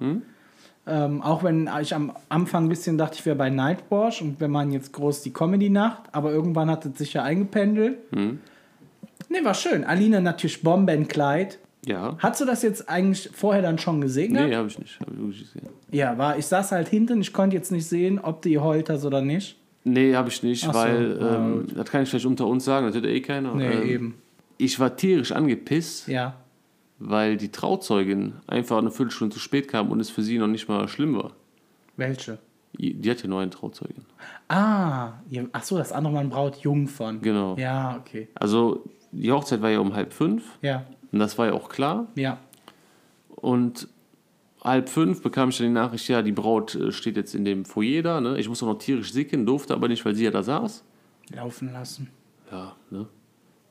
Ähm, auch wenn ich am Anfang ein bisschen dachte, ich wäre bei Nightwash und wir machen jetzt groß die Comedy-Nacht, aber irgendwann hat es sich ja eingependelt. Nee, war schön. Aline natürlich Bombenkleid. Ja. Hast du das jetzt eigentlich vorher dann schon gesehen? Nee, habe ich nicht. Hab ich wirklich gesehen. Ja, war, ich saß halt hinten, ich konnte jetzt nicht sehen, ob du geheult hast oder nicht. Nee, habe ich nicht, Ach weil, ähm, das kann ich vielleicht unter uns sagen, das hört eh keiner. Nee, ähm, eben. Ich war tierisch angepisst, Ja. Weil die Trauzeugin einfach eine Viertelstunde zu spät kam und es für sie noch nicht mal schlimm war. Welche? Die hat ja nur eine Trauzeugin. Ah, ach so, das andere Mal Braut Jungfern. Genau. Ja, okay. Also die Hochzeit war ja um halb fünf Ja, und das war ja auch klar. ja. Und halb fünf bekam ich dann die Nachricht, ja, die Braut äh, steht jetzt in dem Foyer da. Ne? Ich musste noch tierisch sicken, durfte aber nicht, weil sie ja da saß. Laufen lassen. Ja, ne?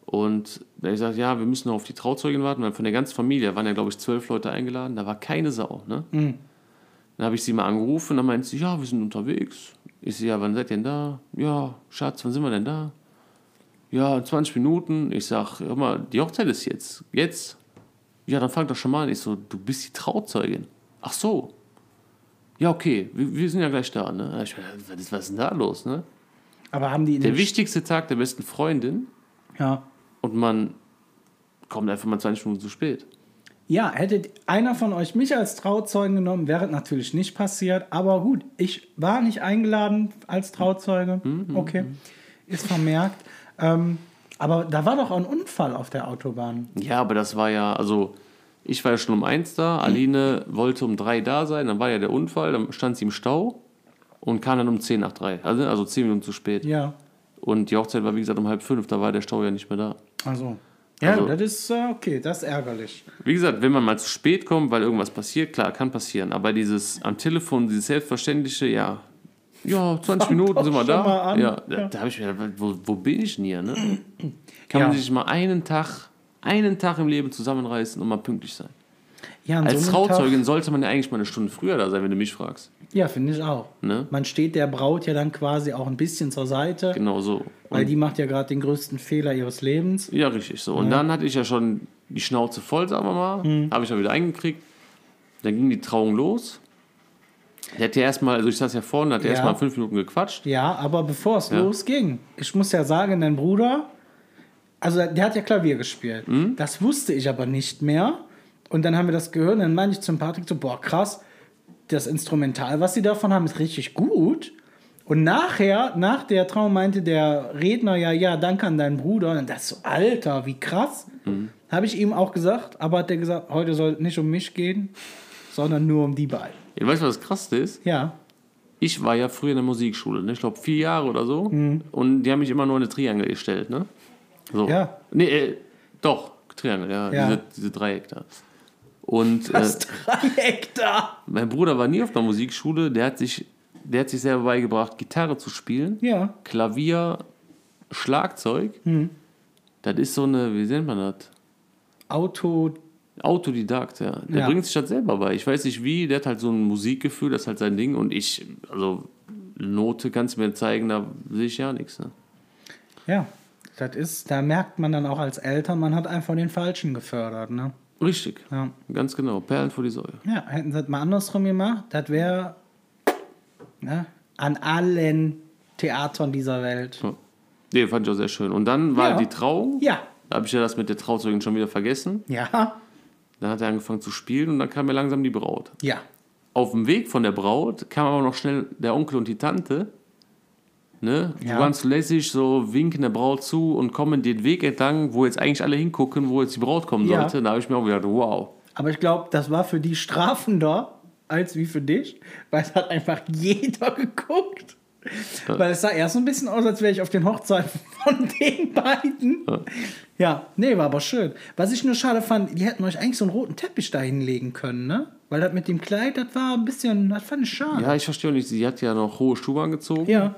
Und da ich gesagt, ja, wir müssen noch auf die Trauzeugin warten, weil von der ganzen Familie waren ja, glaube ich, zwölf Leute eingeladen, da war keine Sau. Ne? Dann habe ich sie mal angerufen, dann meinte sie, ja, wir sind unterwegs. Ich so, ja, wann seid ihr denn da? Ja, Schatz, wann sind wir denn da? Ja, in 20 Minuten. Ich sag, hör mal, die Hochzeit ist jetzt. Jetzt? Ja, dann fang doch schon mal an. Ich so, du bist die Trauzeugin. Ach so. Ja, okay, wir, wir sind ja gleich da. Ne? Ich, was, ist, was ist denn da los? Ne? Aber haben die Der wichtigste Tag der besten Freundin ja. Und man kommt einfach mal 20 Minuten zu spät. ja, hätte einer von euch mich als Trauzeugen genommen, wäre natürlich nicht passiert. Aber gut, ich war nicht eingeladen als Trauzeuge. Okay, ist vermerkt. Ähm, aber da war doch auch ein Unfall auf der Autobahn. Ja, aber das war ja, also ich war ja schon um eins da, Aline wollte um drei da sein, dann war ja der Unfall, dann stand sie im Stau und kam dann um 10 nach 3. Also, also 10 Minuten zu spät. Ja. Und die Hochzeit war, wie gesagt, um halb fünf. Da war der Stau ja nicht mehr da. Also. Ja, Also- das ist äh, okay, das ist ärgerlich. Wie gesagt, wenn man mal zu spät kommt, weil irgendwas passiert, klar, kann passieren. Aber dieses am Telefon, dieses selbstverständliche, ja, ja, 20 Minuten sind wir da. mal an. Ja, da, da habe ich mir gedacht, wo, wo bin ich denn hier? Ne? Kann Ja. man sich mal einen Tag, einen Tag im Leben zusammenreißen und mal pünktlich sein. Ja, Als so Trauzeugin Tag, sollte man ja eigentlich mal eine Stunde früher da sein, wenn du mich fragst. ja, finde ich auch. Ne? Man steht der Braut ja dann quasi auch ein bisschen zur Seite, Genau so. weil Und, die macht ja gerade den größten Fehler ihres Lebens. ja, richtig so. Und dann hatte ich ja schon die Schnauze voll, sagen wir mal. Mhm. Habe ich ja wieder eingekriegt. Dann ging die Trauung los. Der hat ja erstmal, also ich saß ja vorne, hat Ja. erstmal fünf Minuten gequatscht. Ja, aber bevor es Ja. losging, ich muss ja sagen, dein Bruder, also der hat ja Klavier gespielt. Mhm. Das wusste ich aber nicht mehr. Und dann haben wir das gehört und dann meinte ich zum Patrick so, boah, krass, das Instrumental, was sie davon haben, ist richtig gut. Und nachher, nach der Trauung meinte der Redner ja, ja, danke an deinen Bruder. Und das so, Alter, wie krass. Mhm. Habe ich ihm auch gesagt, aber hat er gesagt, heute soll es nicht um mich gehen, sondern nur um die beiden. Ja, weißt du, was das Krasse ist? Ja, Ich war ja früher in der Musikschule, ne? ich glaube vier Jahre oder so. Mhm. Und die haben mich immer nur in eine Triangel gestellt. Ne? So. Ja. Nee, äh, doch, Triangel, ja. Ja. Diese, diese Dreieck da. Und äh, das Dreieck da. mein Bruder war nie auf der Musikschule, der hat sich, der hat sich selber beigebracht, Gitarre zu spielen, Ja, Klavier, Schlagzeug. Mhm. Das ist so eine, wie nennt man das? Auto, Autodidakt, ja. Der Ja. bringt sich das selber bei. Ich weiß nicht wie, der hat halt so ein Musikgefühl, das ist halt sein Ding. Und ich, also Note kannst du mir zeigen, da sehe ich ja nichts. Ne? Ja, das ist, da merkt man dann auch als Eltern, man hat einfach den Falschen gefördert, ne? Richtig, Ja. ganz genau. Perlen vor die Säue. Ja, hätten sie das mal andersrum gemacht, das wäre ne, an allen Theatern dieser Welt. Ja. Nee, fand ich auch sehr schön. Und dann war Ja. die Trauung. Ja, Da habe ich ja das mit der Trauzeugin schon wieder vergessen. ja, Dann hat er angefangen zu spielen und dann kam mir langsam die Braut. ja. Auf dem Weg von der Braut kam aber noch schnell der Onkel und die Tante. Ne? Ja. so lässig, so winken der Braut zu und kommen den Weg entlang, wo jetzt eigentlich alle hingucken, wo jetzt die Braut kommen Ja. sollte. Da habe ich mir auch gedacht, wow. Aber ich glaube, das war für die strafender als wie für dich, weil es hat einfach jeder (laughs) geguckt. Weil es sah erst so ein bisschen aus, als wäre ich auf den Hochzeiten (laughs) von den beiden. Ja. nee, war aber schön. Was ich nur schade fand, die hätten euch eigentlich so einen roten Teppich da hinlegen können, ne? Weil das mit dem Kleid, das war ein bisschen, das fand ich schade. Ja, ich verstehe auch nicht, sie hat ja noch hohe Schuhe angezogen. Ja,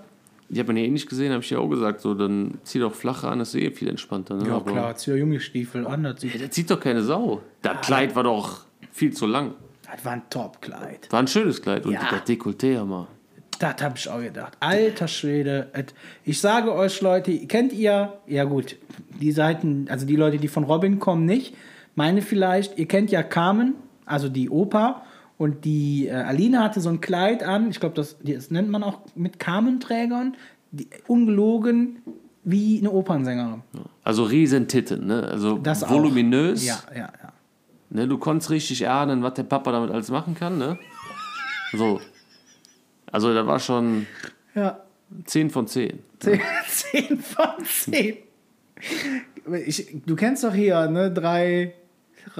Die hat man ja eh nicht gesehen, habe ich ja auch gesagt. So, dann zieh doch flacher an, das ist eh viel entspannter. Ne? ja Aber- klar, zieh ja junge Stiefel an, das, sieht, Ja, der zieht doch keine Sau. Das Kleid war doch viel zu lang. das war ein Top-Kleid. War ein schönes Kleid. Und Ja. das Dekolleté, ja mal. Das habe ich auch gedacht. Alter Schwede. Ich sage euch, Leute, kennt ihr, ja gut, die Seiten, also die Leute, die von Robin kommen, nicht. Meine vielleicht, ihr kennt ja Carmen, also die Oper. Und die äh, Alina hatte so ein Kleid an, ich glaube, das, das nennt man auch mit Carmen-Trägern, die, ungelogen wie eine Opernsängerin. Also riesen Titten, ne? Also Das auch. voluminös. Ja, ja, ja. Ne? Du konntest richtig ahnen, was der Papa damit alles machen kann, ne? So. Also da war schon Ja, 10 von 10. 10, 10 von 10. Ich, du kennst doch hier, ne, drei,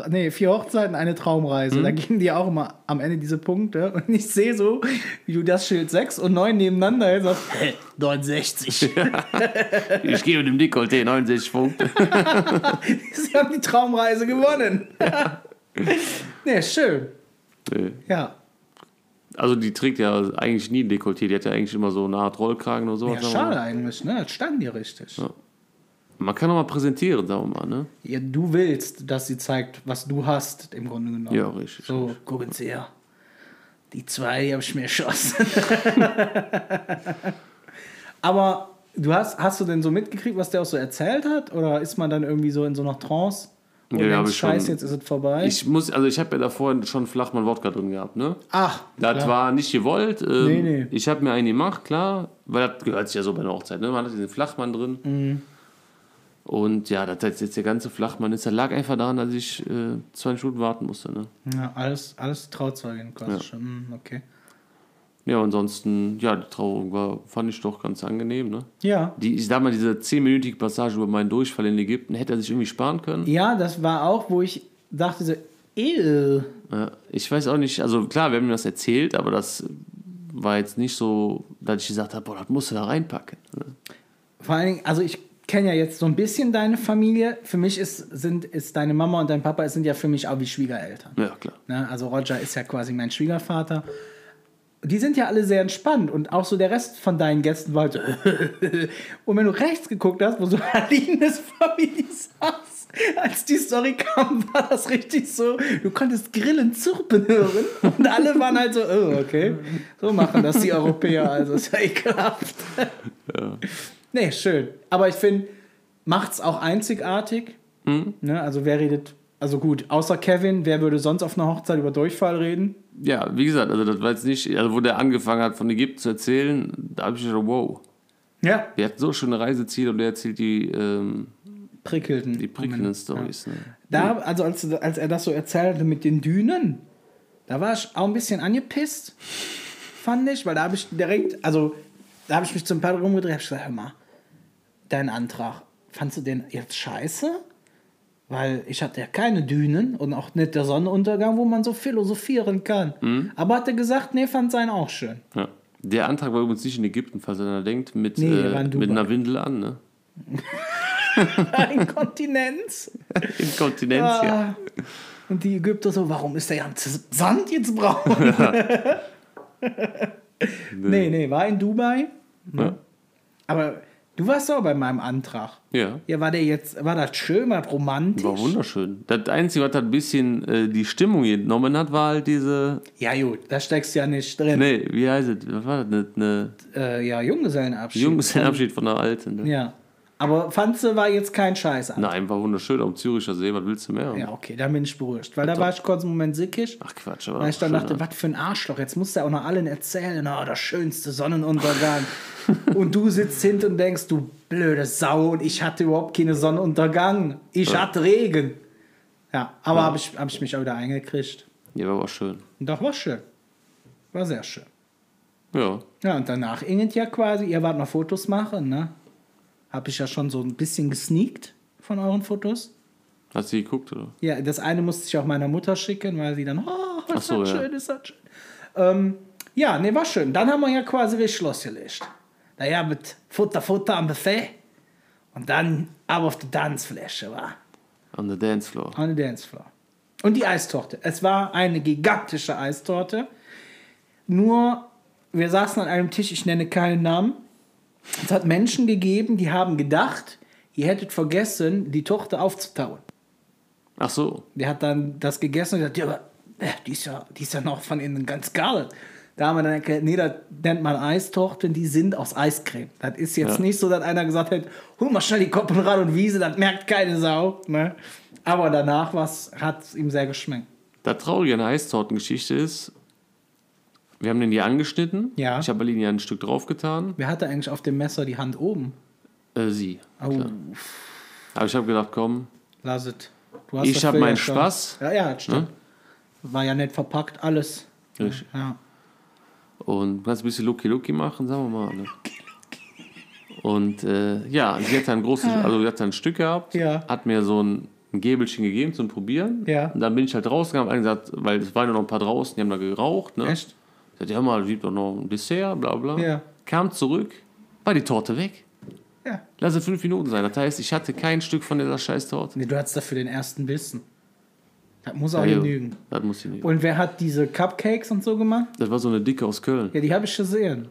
nee, vier Hochzeiten, eine Traumreise. Da geben die auch immer am Ende diese Punkte. Und ich sehe so, wie du das Schild 6 und 9 nebeneinander hältst. sagst, Hä, 69. (laughs) Ich gebe dem Dekolleté 69 Punkte. (laughs) Sie haben die Traumreise gewonnen. (laughs) nee, schön. Nee. Ja. Also die trägt ja eigentlich nie ein Dekolleté. Die hat ja eigentlich immer so eine Art Rollkragen oder so. Ja, schade eigentlich, ne? Das stand dir richtig. Ja. Man kann auch mal präsentieren, sagen wir mal, ne? du willst, dass sie zeigt, was du hast, im Grunde genommen. Ja, richtig. So, gucken Sie her. Die zwei, die habe ich mir erschossen. (laughs) Aber du hast, hast du denn so mitgekriegt, was der auch so erzählt hat? Oder ist man dann irgendwie so in so einer Trance? Und Ja, ja, denkst, hab ich schon. Scheiß, jetzt ist es vorbei? Ich muss, also ich habe ja davor schon Flachmann Wodka drin gehabt, ne? Ach, Das klar. war nicht gewollt. Ähm, Nee, nee. Ich habe mir einen gemacht, klar, weil das gehört sich ja so bei einer Hochzeit, ne? Man hat diesen Flachmann drin. Mhm. Und ja, das heißt jetzt der ganze Flachmann ist, der lag einfach daran, dass ich äh, zwei Minuten warten musste, ne? Ja, alles, alles Trauzeugin quasi schon. Hm, Okay. Ja, ansonsten, ja, die Trauung war, fand ich doch ganz angenehm, ne? Ja. Die, ich sag mal, diese 10-minütige Passage über meinen Durchfall in Ägypten, hätte er sich irgendwie sparen können. Ja, das war auch, wo ich dachte so, ew. Ja, ich weiß auch nicht, also klar, wir haben ihm das erzählt, aber das war jetzt nicht so, dass ich gesagt habe, boah, das musst du da reinpacken. Ne? Vor allen Dingen, also ich kenne ja jetzt so ein bisschen deine Familie. Für mich ist, sind, ist deine Mama und dein Papa sind ja für mich auch wie Schwiegereltern. Ja, klar. Ne? Also Roger ist ja quasi mein Schwiegervater. Die sind ja alle sehr entspannt und auch so der Rest von deinen Gästen war halt so. (laughs) und wenn du rechts geguckt hast, wo so (laughs) Alines Familie saß, als die Story kam, war das richtig so. Du konntest Grillen zirpen hören und alle waren halt so, oh, okay. So machen das die Europäer, also ist ja ekelhaft. Ja. Nee, schön. Aber ich finde, macht's auch einzigartig. Ne? Also wer redet, also gut, außer Kevin, wer würde sonst auf einer Hochzeit über Durchfall reden? ja, wie gesagt, also das war jetzt nicht, also wo der angefangen hat von Ägypten zu erzählen, da habe ich gedacht, wow, Ja. der hat so schöne Reiseziele und der erzählt die, ähm, Prickelten. die prickelnden Stories. Ne? Da, also als, als er das so erzählte mit den Dünen, da war ich auch ein bisschen angepisst, fand ich, weil da habe ich direkt, also da habe ich mich zum Paddel rumgedreht, habe ich gesagt, hör mal, dein Antrag, fandst du den jetzt scheiße? Weil ich hatte ja keine Dünen und auch nicht der Sonnenuntergang, wo man so philosophieren kann. Mhm. Aber hat er gesagt, nee, fand seinen auch schön. Ja. Der Antrag war übrigens nicht in Ägypten, falls einer denkt, mit, Nee, äh, mit einer Windel an, ne? (laughs) Inkontinenz. (laughs) Inkontinenz, ja. Ah. Und die Ägypter so, warum ist der ganze Sand jetzt braun? (laughs) nee, nee, war in Dubai. Ja. Aber du warst auch bei meinem Antrag. ja. Ja, war der jetzt, war das schön, war das romantisch? War wunderschön. Das Einzige, was halt ein bisschen äh, die Stimmung genommen hat, war halt diese. Ja, gut, da steckst du ja nicht drin. Nee, wie heißt es? Was war das? Eine, Äh, ja, Junggesellenabschied. eine Junggesellenabschied von der Alten. Ne? Ja. Aber du, war jetzt kein Scheiß an. Nein, war wunderschön. Am Züricher See, was willst du mehr? Ja, okay, dann bin ich beruhigt. Weil da war ich kurz einen Moment sickig. Ach Quatsch, aber. Weil ich dann dachte, ja. was für ein Arschloch, jetzt musst du auch noch allen erzählen, oh, der schönste Sonnenuntergang. (laughs) und du sitzt hinten und denkst, du blöde Sau, und ich hatte überhaupt keinen Sonnenuntergang. Ich hatte Regen. Ja, aber habe ich, hab ich mich auch wieder eingekriegt. Ja, war auch schön. Doch war schön. War sehr schön. Ja. Ja, und danach inget ja quasi, ihr wart noch Fotos machen, ne? Hab ich ja schon so ein bisschen gesneakt von euren Fotos. Hast du geguckt, oder? Ja, das eine musste ich auch meiner Mutter schicken, weil sie dann, oh, ist so, das ja. schön, ist das schön. Ähm, ja, nee, war schön. Dann haben wir ja quasi richtig losgelegt. Naja, mit Futter, Futter am Buffet. Und dann aber auf der Tanzfläche war. On the dance floor. On the Dancefloor. Und die Eistorte. Es war eine gigantische Eistorte. Nur, wir saßen an einem Tisch, ich nenne keinen Namen. Es hat Menschen gegeben, die haben gedacht, ihr hättet vergessen, die Torte aufzutauen. Ach so. Der hat dann das gegessen und gesagt, ja, aber äh, die ist ja, die ist ja noch von innen ganz geil. Da haben wir dann erklärt, nee, das nennt man Eistorten, die sind aus Eiscreme. Das ist jetzt Ja. nicht so, dass einer gesagt hat, hol mal schnell die Koppenrad und Wiese, das merkt keine Sau. Ne? Aber danach hat es ihm sehr geschmeckt. Das Traurige an der Eistortengeschichte ist, wir haben den hier angeschnitten. Ja. Ich habe Aline ja ein Stück draufgetan. Wer hatte eigentlich auf dem Messer die Hand oben? Äh, sie. Oh, Klar. Aber ich habe gedacht, komm, lass es. Ich das hab Bild meinen. Spaß. Ja, ja, stimmt. War ja nicht verpackt, alles. Richtig. Ja. Und du kannst ein bisschen Lucky Lucky machen, sagen wir mal. Ne? Und äh, ja, sie hat dann ein großes, also sie hat dann ein Stück gehabt, Ja. hat mir so ein, ein Gäbelchen gegeben zum Probieren. Ja. Und dann bin ich halt rausgegangen, hab gesagt, weil es waren ja noch ein paar draußen, die haben da geraucht. Ne? Echt? Ich sagte, ja mal, gibt doch noch ein Dessert, bla bla. Ja. Kam zurück, war die Torte weg. Ja. Lass es fünf Minuten sein. Das heißt, ich hatte kein Stück von dieser scheiß Torte. Nee, du hattest dafür den ersten Bissen. Das muss auch Ja, genügen. Das muss nicht. Und wer hat diese Cupcakes und so gemacht? Das war so eine dicke aus Köln. Ja, die habe ich gesehen.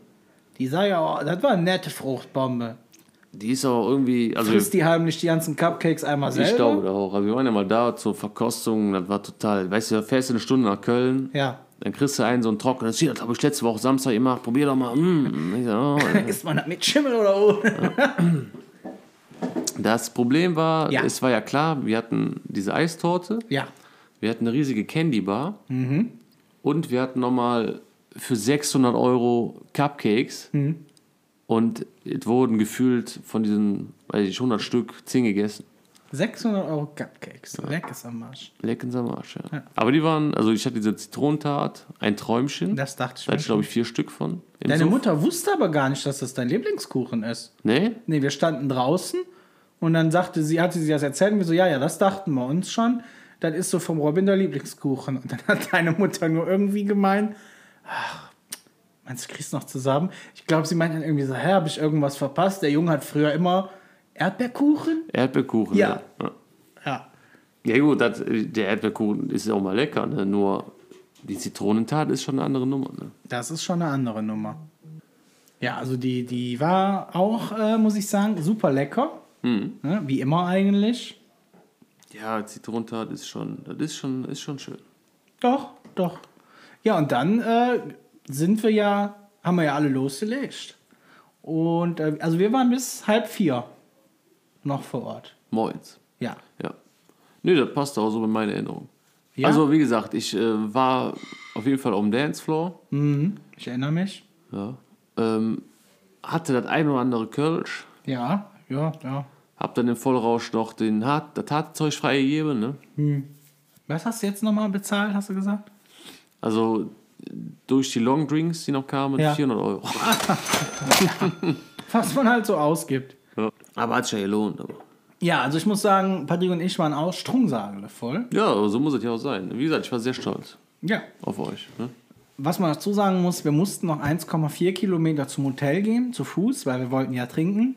Die sah ja, oh, das war eine nette Fruchtbombe. Die ist aber irgendwie, also Frisst die heimlich die ganzen Cupcakes einmal selber? ich glaube da auch. Aber wir waren ja mal da zur Verkostung, das war total, weißt du, fährst du eine Stunde nach Köln, Ja. Dann kriegst du einen so einen trockenen, das hier, das habe ich letzte Woche Samstag gemacht, probier doch mal. Mm. Ich so, oh, (laughs) ja. Ist man das mit Schimmel oder ohne? Das Problem war, Ja. es war ja klar, wir hatten diese Eistorte, Ja. wir hatten eine riesige Candy Bar Mhm. und wir hatten nochmal für 600 Euro Cupcakes Mhm. und es wurden gefühlt von diesen, weiß ich, 100 Stück 10 gegessen. 600 Euro Cupcakes. Leck ist am Marsch. Lecken am Arsch, ja. Aber die waren, also ich hatte diese Zitronentat, ein Träumchen. Das dachte ich Da hatte ich, glaube ich, vier Stück von. Deine Suff. Mutter wusste aber gar nicht, dass das dein Lieblingskuchen ist. Nee? Nee, wir standen draußen und dann sagte sie, hatte sie das erzählt und wir so, ja, ja, das dachten wir uns schon. Das ist so vom Robin der Lieblingskuchen. Und dann hat deine Mutter nur irgendwie gemeint, ach, Meinst du, kriegst noch zusammen? Ich glaube, sie meint dann irgendwie so, hä, habe ich irgendwas verpasst? Der Junge hat früher immer Erdbeerkuchen? Erdbeerkuchen. Ja. Ja, Ja. ja gut, das, der Erdbeerkuchen ist ja auch mal lecker, ne? nur die Zitronentat ist schon eine andere Nummer. Ne? Das ist schon eine andere Nummer. Ja, also die, die war auch, äh, muss ich sagen, super lecker. Ne? Wie immer eigentlich. Ja, Zitronentat ist schon, das ist schon, ist schon schön. Doch, doch. Ja, und dann äh, sind wir ja, haben wir ja alle losgelegt. Und äh, also wir waren bis halb vier noch vor Ort. Moins. Ja. Ja. Nee, das passt auch so mit meiner Erinnerung. Ja? Also, wie gesagt, ich äh, war auf jeden Fall auf dem Dancefloor. Mhm. Ich erinnere mich. Ja. Ähm, hatte das ein oder andere Kölsch. Ja, ja, ja. Hab dann im Vollrausch noch den Hart, das Hartzeug freigegeben. Ne? Was hast du jetzt nochmal bezahlt, hast du gesagt? Also durch die Long Drinks, die noch kamen, Ja. 400 Euro. (laughs) Was man halt so ausgibt. Ja. Aber hat sich ja gelohnt. Aber. Ja, also ich muss sagen, Patrick und ich waren auch Strungsagele voll. Ja, aber so muss es ja auch sein. Wie gesagt, ich war sehr stolz Ja. auf euch. Ne? Was man dazu sagen muss, wir mussten noch 1,4 Kilometer zum Hotel gehen, zu Fuß, weil wir wollten ja trinken.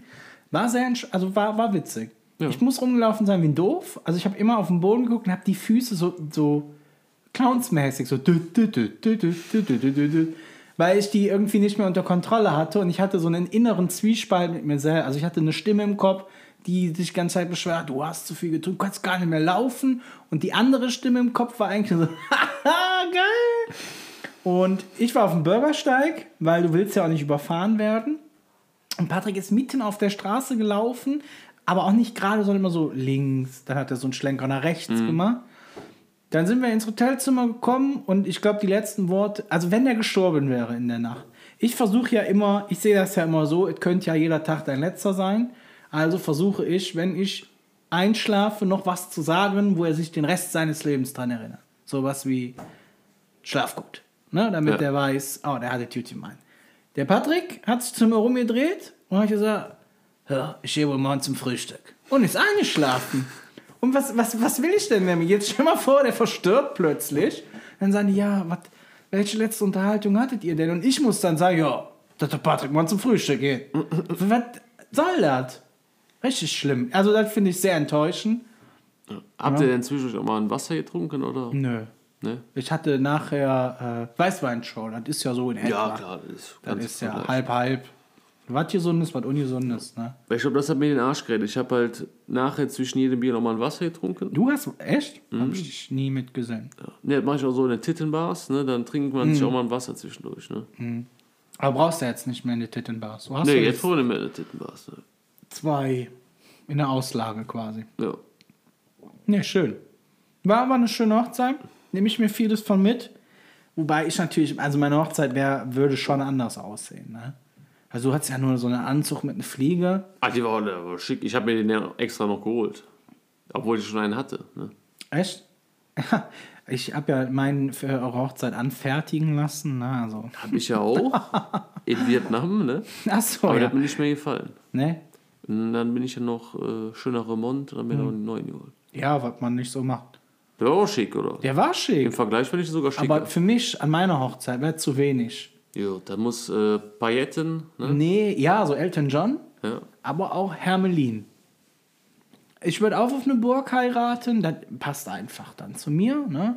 War sehr, also war, war witzig. Ja. Ich muss rumgelaufen sein wie ein Doof. Also ich habe immer auf den Boden geguckt und habe die Füße so, so clownsmäßig, so dü, dü, dü, weil ich die irgendwie nicht mehr unter Kontrolle hatte und ich hatte so einen inneren Zwiespalt mit mir selbst. Also ich hatte eine Stimme im Kopf, die sich die ganze Zeit beschwert, du hast zu viel getrunken, du kannst gar nicht mehr laufen. Und die andere Stimme im Kopf war eigentlich so, (laughs) haha, geil. Und ich war auf dem Bürgersteig, weil du willst ja auch nicht überfahren werden. Und Patrick ist mitten auf der Straße gelaufen, aber auch nicht gerade, sondern immer so links. Dann hat er so einen Schlenker nach rechts gemacht. Dann sind wir ins Hotelzimmer gekommen und ich glaube, die letzten Worte, also wenn der gestorben wäre in der Nacht. Ich versuche ja immer, ich sehe das ja immer so, es könnte ja jeder Tag dein letzter sein. Also versuche ich, wenn ich einschlafe, noch was zu sagen, wo er sich den Rest seines Lebens dran erinnert. Sowas wie Schlaf gut. Ne? Damit Ja. der weiß, oh, der hatte Duty Mind. Der Patrick hat sich zu mir rumgedreht und hat gesagt, ja, ich gehe wohl morgen zum Frühstück. Und ist eingeschlafen. Und was, was, was will ich denn damit? Jetzt stell mal vor, der verstirbt plötzlich. Dann sagen die, ja, wat, welche letzte Unterhaltung hattet ihr denn? Und ich muss dann sagen, ja, dass der Patrick morgen zum Frühstück geht. (laughs) was soll das? Richtig schlimm. Also das finde ich sehr enttäuschend. Habt ihr denn zwischendurch auch mal ein Wasser getrunken? Oder? Nö. Ne? Ich hatte nachher äh, Weißweinshow. Das ist ja so in etwa. Ja, klar. Das ist, Das ist ja vergleichbar. halb, halb. Was was Ungesundes. Ne? Weil Ich glaube, das hat mir den Arsch gerettet. Ich habe halt nachher zwischen jedem Bier nochmal ein Wasser getrunken. Du hast, echt? Mhm. Hab ich dich nie mitgesehen. Ne, das mache ich auch so in den Tittenbars. Ne? Dann trinkt man Mhm. sich auch mal ein Wasser zwischendurch. Ne? Aber brauchst du jetzt nicht mehr in die Tittenbars. Du hast Nee, ja jetzt vorne mehr in den Tittenbars. Ne? zwei in der Auslage quasi. Ja. Ne, schön. War aber eine schöne Hochzeit. Nehme ich mir vieles von mit. Wobei ich natürlich, also meine Hochzeit wär, würde schon anders aussehen. Ne? Also du hattest ja nur so einen Anzug mit einer Fliege. Ah, die war, der war schick. Ich habe mir den ja extra noch geholt. Obwohl ich schon einen hatte. Ne? Echt? (laughs) Ich habe ja meinen für eure Hochzeit anfertigen lassen. Ne? Also. Habe ich ja auch. (laughs) in Vietnam, ne? Achso, Aber der ja. hat mir nicht mehr gefallen. Ne? Und dann bin ich ja noch äh, schöner Remont dann bin ich noch einen neuen geholt. Ja, was man nicht so macht. Der war auch schick, oder? Der war Im schick. Vergleich fand ich sogar schicker. Aber für mich an meiner Hochzeit wäre zu wenig. Jo, da muss äh, Pailletten, ne? Nee, ja, so Elton John, Ja. aber auch Hermelin. Ich würde auch auf eine Burg heiraten, das passt einfach dann zu mir. Ne?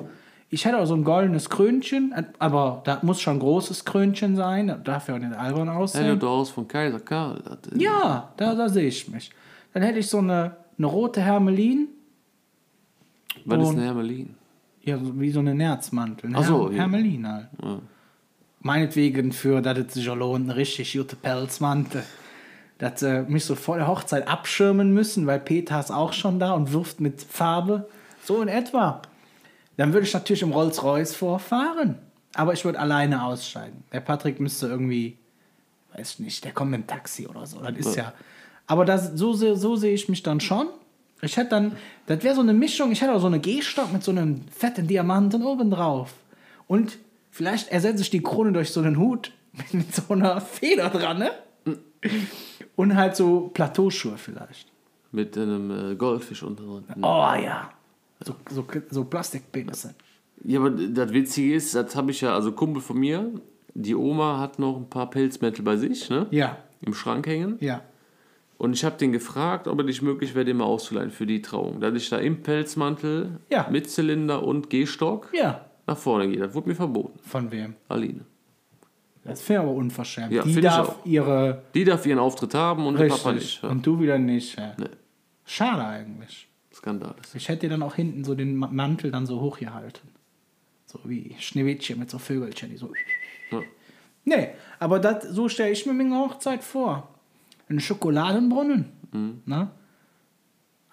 Ich hätte auch so ein goldenes Krönchen, aber das muss schon ein großes Krönchen sein, das darf ja auch nicht albern Ja, aussehen. du aus von Kaiser Karl. Das, äh, Ja, da, da sehe ich mich. Dann hätte ich so eine, eine rote Hermelin, Was ist Und- ein Hermelin? ja, wie so eine Nerzmantel. Eine Ach so, Her ja. Hermelin halt. Meinetwegen für, dass es sich lohnt, eine richtig gute Pelzmantel. Dass äh, mich so vor der Hochzeit abschirmen müssen, weil Peter ist auch schon da und wirft mit Farbe. So in etwa. Dann würde ich natürlich im Rolls-Royce vorfahren. Aber ich würde alleine aussteigen. Der Patrick müsste irgendwie, weiß ich nicht, der kommt mit dem Taxi oder so. Das ist ja. Aber das, so, so sehe ich mich dann schon. Ich hätte dann, das wäre so eine Mischung, ich hätte auch so eine Gehstock mit so einem fetten Diamanten oben drauf. Und vielleicht ersetze ich die Krone durch so einen Hut mit so einer Feder dran, ne? Und halt so Plateauschuhe vielleicht. Mit einem äh, Goldfisch unten drin. Oh ja. So, so, so Plastikpenisse. Ja, aber das Witzige ist, das habe ich ja, also Kumpel von mir, die Oma hat noch ein paar Pelzmäntel bei sich, ne? Ja, Im Schrank hängen. ja. Und ich habe den gefragt, ob er nicht möglich wäre, den mal auszuleihen für die Trauung. Dass ich da im Pelzmantel Ja. mit Zylinder und Gehstock Ja. Nach vorne gehe. Das wurde mir verboten. Von wem? Aline. Das ich aber unverschämt. Ja, die darf ihre. Die darf ihren Auftritt haben und der Papa nicht. Ja. Und du wieder nicht. Ja. Nee. Schade eigentlich. Skandal. ist. Ich hätte dir dann auch hinten so den Ma- Mantel dann so hochgehalten. So wie Schneewittchen mit so Vögelchen, die so. Ja. Nee, aber das, so stelle ich mir meine Hochzeit vor. Ein Schokoladenbrunnen. Mhm. Ne?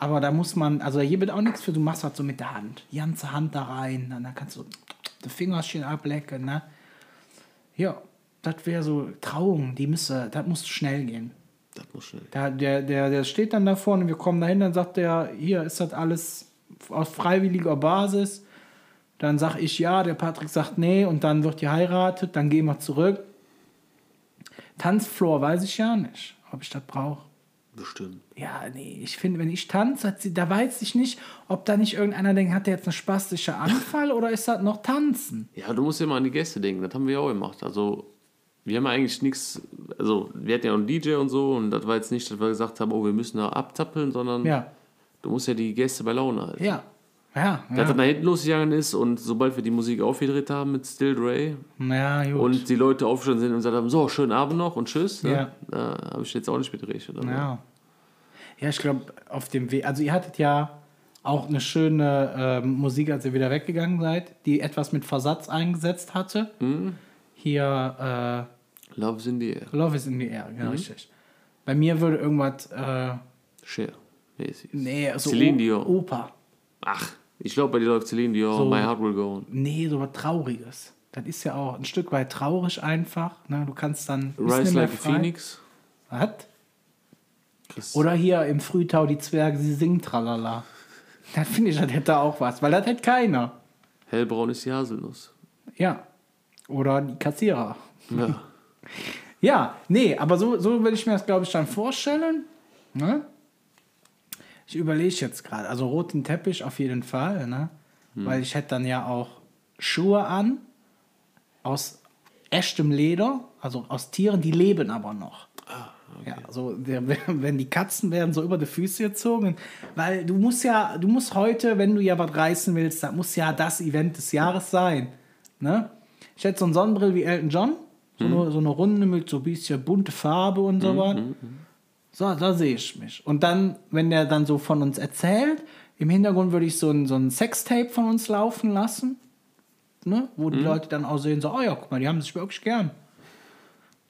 Aber da muss man, also hier wird auch nichts für, du machst das so mit der Hand. Die ganze Hand da rein, dann, dann kannst du die Fingerchen ablecken. Ne? Ja, das wäre so Trauung, die müsste, das muss schnell gehen. Das muss schnell. Da, der, der, der steht dann da vorne, wir kommen dahin, dann sagt der, hier ist das alles auf freiwilliger Basis. Dann sag ich ja, der Patrick sagt nee und dann wird geheiratet, dann gehen wir zurück. Tanzfloor weiß ich ja nicht, ob ich das brauche. Bestimmt. Ja, nee, ich finde, wenn ich tanze, da weiß ich nicht, ob da nicht irgendeiner denkt, hat der jetzt einen spastische Anfall oder ist das noch Tanzen? Ja, du musst ja mal an die Gäste denken. Das haben wir ja auch gemacht. Also, wir haben ja eigentlich nichts. Also, wir hatten ja auch einen DJ und so. Und das war jetzt nicht, dass wir gesagt haben, oh, wir müssen da abzappeln, sondern Ja, du musst ja die Gäste bei Laune halten. ja, ja, Dass ja. das nach hinten losgegangen ist und sobald wir die Musik aufgedreht haben mit Still Dre ja und die Leute aufgestanden sind und gesagt haben, so, schönen Abend noch und tschüss, ne? Ja. da habe ich jetzt auch nicht mitgerechnet. Ja. Ja, ich glaube, auf dem Weg. Also, ihr hattet ja auch eine schöne ähm, Musik, als ihr wieder weggegangen seid, die etwas mit Versatz eingesetzt hatte. Mhm. Hier, Love's in the air. äh, Love is in the Air, Mhm. ja, richtig. Bei mir würde irgendwas, äh, Share. Mäßig. nee, so Celine Dion. Oper. Ach, ich glaube, bei dir läuft Celine Dion, So. My Heart Will Go On. Nee, so was Trauriges. Das ist ja auch ein Stück weit traurig einfach. Ne? Du kannst dann. Rise Like a. Phoenix. Was? Chris- Oder hier im Frühtau die Zwerge, sie singen tralala. Das finde ich, das hätte auch was, weil das hätte keiner. Hellbraun ist die Haselnuss. Ja. Oder die Kassierer. Ja. (laughs) Ja, nee, aber so, so will ich mir das, glaube ich, dann vorstellen. Ne? Ich überlege jetzt gerade, also roten Teppich auf jeden Fall, ne? Weil ich hätte dann ja auch Schuhe an aus echtem Leder, also aus Tieren, die leben aber noch. Ja, also der, wenn die Katzen werden so über die Füße gezogen, weil du musst ja, du musst heute, wenn du ja was reißen willst, das muss ja das Event des Jahres sein. Ne? Ich hätte so einen Sonnenbrill wie Elton John, so, eine, so eine Runde mit so ein bisschen bunte Farbe und so was. So, da sehe ich mich. Und dann, wenn der dann so von uns erzählt, im Hintergrund würde ich so ein, so ein Sextape von uns laufen lassen, ne? wo die Leute dann auch sehen, so, oh ja, guck mal, die haben sich wirklich gern.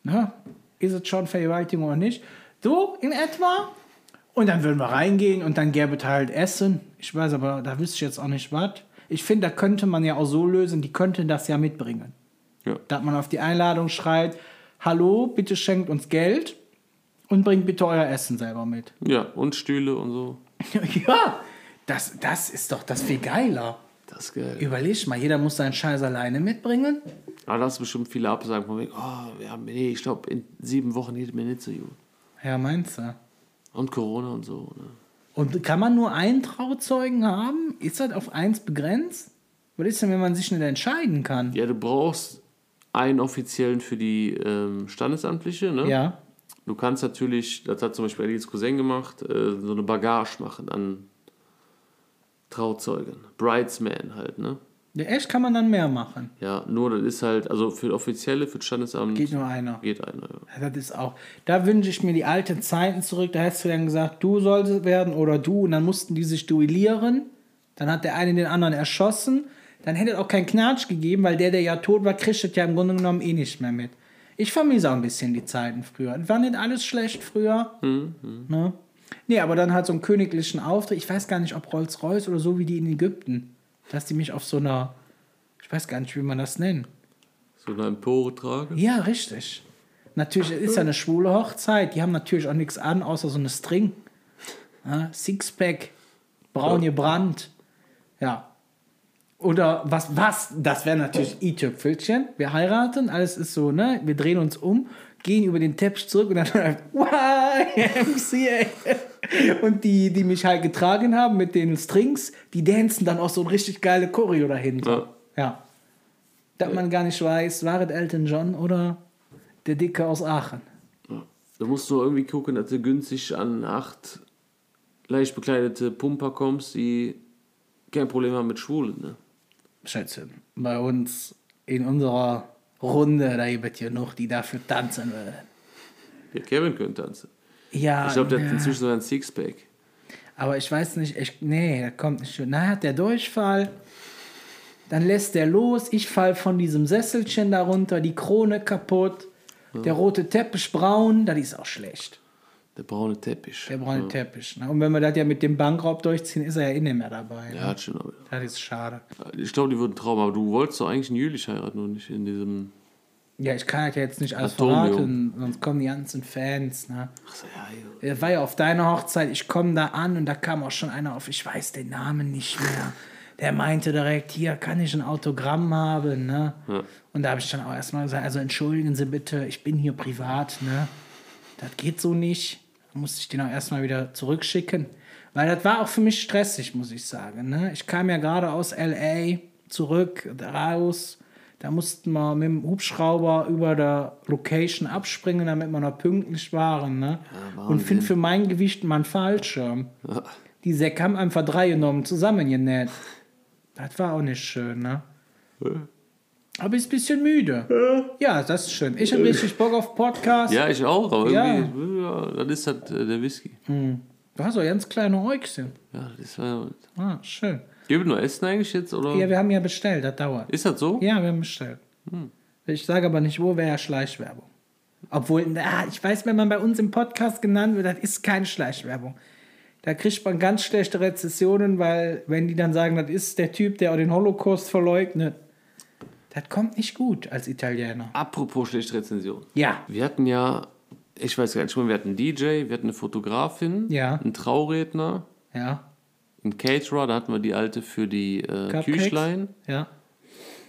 Ne? Ist es schon Vergewaltigung oder nicht? So in etwa. Und dann würden wir reingehen und dann gäbe es halt Essen. Ich weiß aber, da wüsste ich jetzt auch nicht was. Ich finde, da könnte man ja auch so lösen, die könnten das ja mitbringen. Ja. Dass man auf die Einladung schreibt, hallo, bitte schenkt uns Geld und bringt bitte euer Essen selber mit. ja, und Stühle und so. (laughs) ja, das, das ist doch das viel geiler. Das ist geil. Überleg mal, jeder muss seinen Scheiß alleine mitbringen. Aber da hast du bestimmt viele Absagen von wegen, oh, ja, nee, ich glaube, in sieben Wochen geht mir nicht so gut. Ja, meinst du? Und Corona und so. Ne? Und kann man nur einen Trauzeugen haben? Ist das auf eins begrenzt? Was ist denn, wenn man sich nicht entscheiden kann? Ja, du brauchst einen offiziellen für die ähm, Standesamtliche. Ne? Ja. Du kannst natürlich, das hat zum Beispiel Alice Cousin gemacht, äh, so eine Bagage machen an Trauzeugen. Bridesman halt, ne? Ja, echt kann man dann mehr machen. Ja, nur das ist halt, also für Offizielle, für das Standesamt Geht nur einer. geht einer. Ja. Ja, Das ist auch. Da wünsche ich mir die alten Zeiten zurück. Da hättest du dann gesagt, du sollst werden oder du. Und dann mussten die sich duellieren. Dann hat der eine den anderen erschossen. Dann hätte es auch keinen Knatsch gegeben, weil der, der ja tot war, kriegt es ja im Grunde genommen eh nicht mehr mit. Ich vermisse auch ein bisschen die Zeiten früher. War nicht alles schlecht früher. Ne? Nee, aber dann halt so einen königlichen Auftritt. Ich weiß gar nicht, ob Rolls-Royce oder so wie die in Ägypten. Dass die mich auf so einer, ich weiß gar nicht, wie man das nennt. So eine Empore tragen. Ja, richtig. Natürlich es ist ja eine schwule Hochzeit. Die haben natürlich auch nichts an, außer so eine String. Ja, Sixpack, braun gebrannt. Ja. Oder was, was? Das wäre natürlich i-Tüpfelchen. Wir heiraten, alles ist so, ne? Wir drehen uns um, gehen über den Teppich zurück und dann (laughs) (laughs) YMCA. Und die, die mich halt getragen haben mit den Strings, die dancen dann auch so ein richtig geile Choreo dahinter. Ja. dass man gar nicht weiß, war es Elton John oder der Dicke aus Aachen. Da musst du irgendwie gucken, dass du günstig an acht leicht bekleidete Pumper kommst, die kein Problem haben mit Schwulen. Ne? Schätzchen, bei uns in unserer Runde, da gibt es ja noch, die dafür tanzen würden. Ja, Kevin könnte tanzen. Ja, Ich glaube, der ja. hat inzwischen so ein Sixpack. Aber ich weiß nicht, ich, nee, der kommt nicht. Na, hat der Durchfall, dann lässt der los, ich fall von diesem Sesselchen darunter, die Krone kaputt, der rote Teppich braun, das ist auch schlecht. Der braune Teppich. Der braune Teppich. Ne? Und wenn wir das ja mit dem Bankraub durchziehen, ist er ja eh nicht mehr dabei. Ja, Ne? hat schon. aber- Das ist schade. Ich glaube, die würden Traum, aber du wolltest doch eigentlich einen Jülich heiraten und nicht in diesem. Ja, ich kann ja jetzt nicht alles Atomium. verraten, sonst kommen die ganzen Fans. Ne? Ach so, ja, ja. Er war ja auf deiner Hochzeit, ich komme da an und da kam auch schon einer auf, ich weiß den Namen nicht mehr. Der meinte direkt, hier kann ich ein Autogramm haben. Ne? Ja. Und da habe ich dann auch erstmal gesagt, also entschuldigen Sie bitte, ich bin hier privat. Ne? Das geht so nicht. Da musste ich den auch erstmal wieder zurückschicken. Weil das war auch für mich stressig, muss ich sagen. Ne? Ich kam ja gerade aus L.A. zurück, raus. Da mussten wir mit dem Hubschrauber über der Location abspringen, damit wir noch pünktlich waren. Ne? Und finde für mein Gewicht mal einen Fallschirm. Ja. Die Säcke haben einfach drei genommen, zusammengenäht. Das war auch nicht schön, ne? Aber ist ein bisschen müde. Ja, das ist schön. Ich habe richtig Bock auf Podcast. Ja, ich auch, aber Ja. irgendwie, ja, dann ist halt äh, der Whisky. Du hast auch ganz kleine Äugchen. Ja, das ja. Ah, schön. Gibt nur Essen eigentlich jetzt, oder? Ja, wir haben ja bestellt, das dauert. ist das so? Ja, wir haben bestellt. Ich sage aber nicht, wo wäre ja Schleichwerbung. Obwohl, na, ich weiß, wenn man bei uns im Podcast genannt wird, das ist keine Schleichwerbung. Da kriegt man ganz schlechte Rezessionen, weil, wenn die dann sagen, das ist der Typ, der auch den Holocaust verleugnet, das kommt nicht gut als Italiener. Apropos schlechte Rezension. Ja. Wir hatten ja, ich weiß gar nicht wir hatten einen DJ, wir hatten eine Fotografin, Ja. einen Trauredner, Ja. Einen Caterer, da hatten wir die alte für die äh? Küchlein. Ja.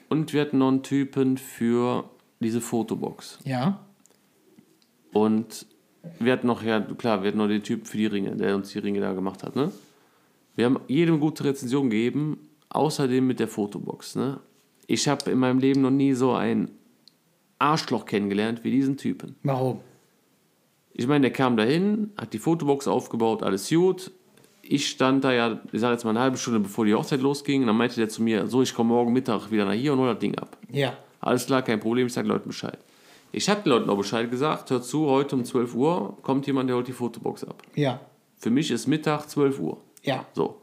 Und wir hatten noch einen Typen für diese Fotobox. Ja. Und wir hatten noch, ja, klar, wir hatten noch den Typen für die Ringe, der uns die Ringe da gemacht hat, ne? Wir haben jedem gute Rezension gegeben, außerdem mit der Fotobox, ne? Ich habe in meinem Leben noch nie so ein Arschloch kennengelernt wie diesen Typen. Warum? Ich meine, der kam dahin, hat die Fotobox aufgebaut, alles gut. Ich stand da ja, ich sage jetzt mal eine halbe Stunde bevor die Hochzeit losging. Und dann meinte der zu mir, so, ich komme morgen Mittag wieder nach hier und hol das Ding ab. Ja. Alles klar, kein Problem, ich sage Leuten Bescheid. Ich habe den Leuten auch Bescheid gesagt, hört zu, heute um 12 Uhr kommt jemand, der holt die Fotobox ab. Ja. Für mich ist Mittag 12 Uhr. Ja. So.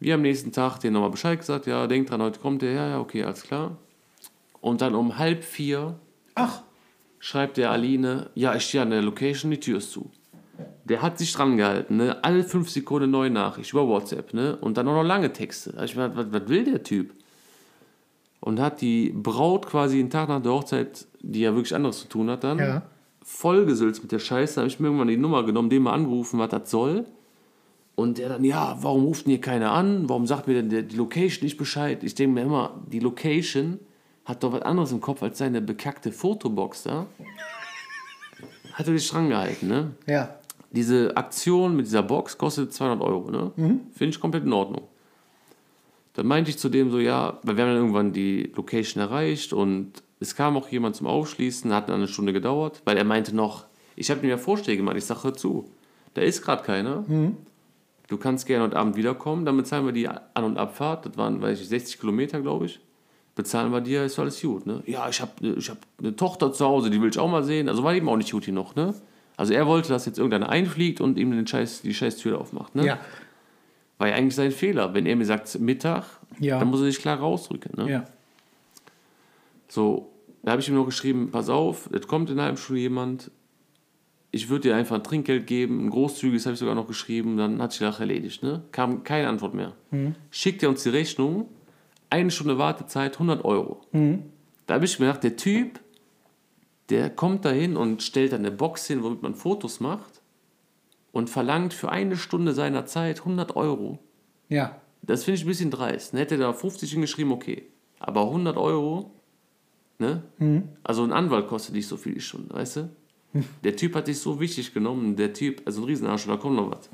Wir am nächsten Tag denen nochmal Bescheid gesagt, ja, denkt dran, heute kommt der, ja, ja, okay, alles klar. Und dann um halb vier Ach, schreibt der Aline, ja, ich stehe an der Location, die Tür ist zu. Der hat sich dran gehalten, ne? Alle fünf Sekunden neue Nachricht über WhatsApp, ne? Und dann auch noch lange Texte. Hab Ich meine, was, was will der Typ? Und hat die Braut quasi einen Tag nach der Hochzeit, die ja wirklich anderes zu tun hat, dann Ja. vollgesülzt mit der Scheiße. Da habe ich mir irgendwann die Nummer genommen, den mal angerufen, was das soll. Und der dann, ja, warum ruft denn hier keiner an? Warum sagt mir denn der, die Location nicht Bescheid? Ich denke mir immer, die Location hat doch was anderes im Kopf als seine bekackte Fotobox da. Hat er sich dran gehalten, ne? ja. Diese Aktion mit dieser Box kostet 200 Euro, ne? Finde ich komplett in Ordnung. Dann meinte ich zu dem so, ja, weil wir haben dann irgendwann die Location erreicht und es kam auch jemand zum Aufschließen, hat dann eine Stunde gedauert, weil er meinte noch, ich habe ihm ja Vorschläge gemacht, ich sage, hör zu, da ist gerade keiner. Du kannst gerne heute Abend wiederkommen, dann bezahlen wir die An- und Abfahrt, das waren, weiß ich, 60 Kilometer, glaube ich. Bezahlen wir dir, ist alles gut, ne? Ja, ich habe ich hab eine Tochter zu Hause, die will ich auch mal sehen. Also war eben auch nicht gut hier noch, ne? Also er wollte, dass jetzt irgendeiner einfliegt und ihm den Scheiß, die scheiß Tür aufmacht, ne? Ja. War ja eigentlich sein Fehler. Wenn er mir sagt Mittag, Ja. dann muss er sich klar rausdrücken, ne? Ja. So, da habe ich ihm noch geschrieben, pass auf, es kommt in halben Stunde jemand, ich würde dir einfach ein Trinkgeld geben, ein großzügiges habe ich sogar noch geschrieben, dann hat sich die Sache erledigt. Ne? Kam keine Antwort mehr. Schickt er uns die Rechnung, eine Stunde Wartezeit, 100 Euro. Da habe ich mir gedacht, der Typ, der kommt da hin und stellt dann eine Box hin, womit man Fotos macht und verlangt für eine Stunde seiner Zeit 100 Euro. Ja. Das finde ich ein bisschen dreist. Ne? Hätte er da 50 hingeschrieben, okay. Aber 100 Euro, ne? Also ein Anwalt kostet nicht so viel die Stunde, weißt du? (laughs) Der Typ hat dich so wichtig genommen, der Typ, also ein Riesenarsch, da kommt noch was.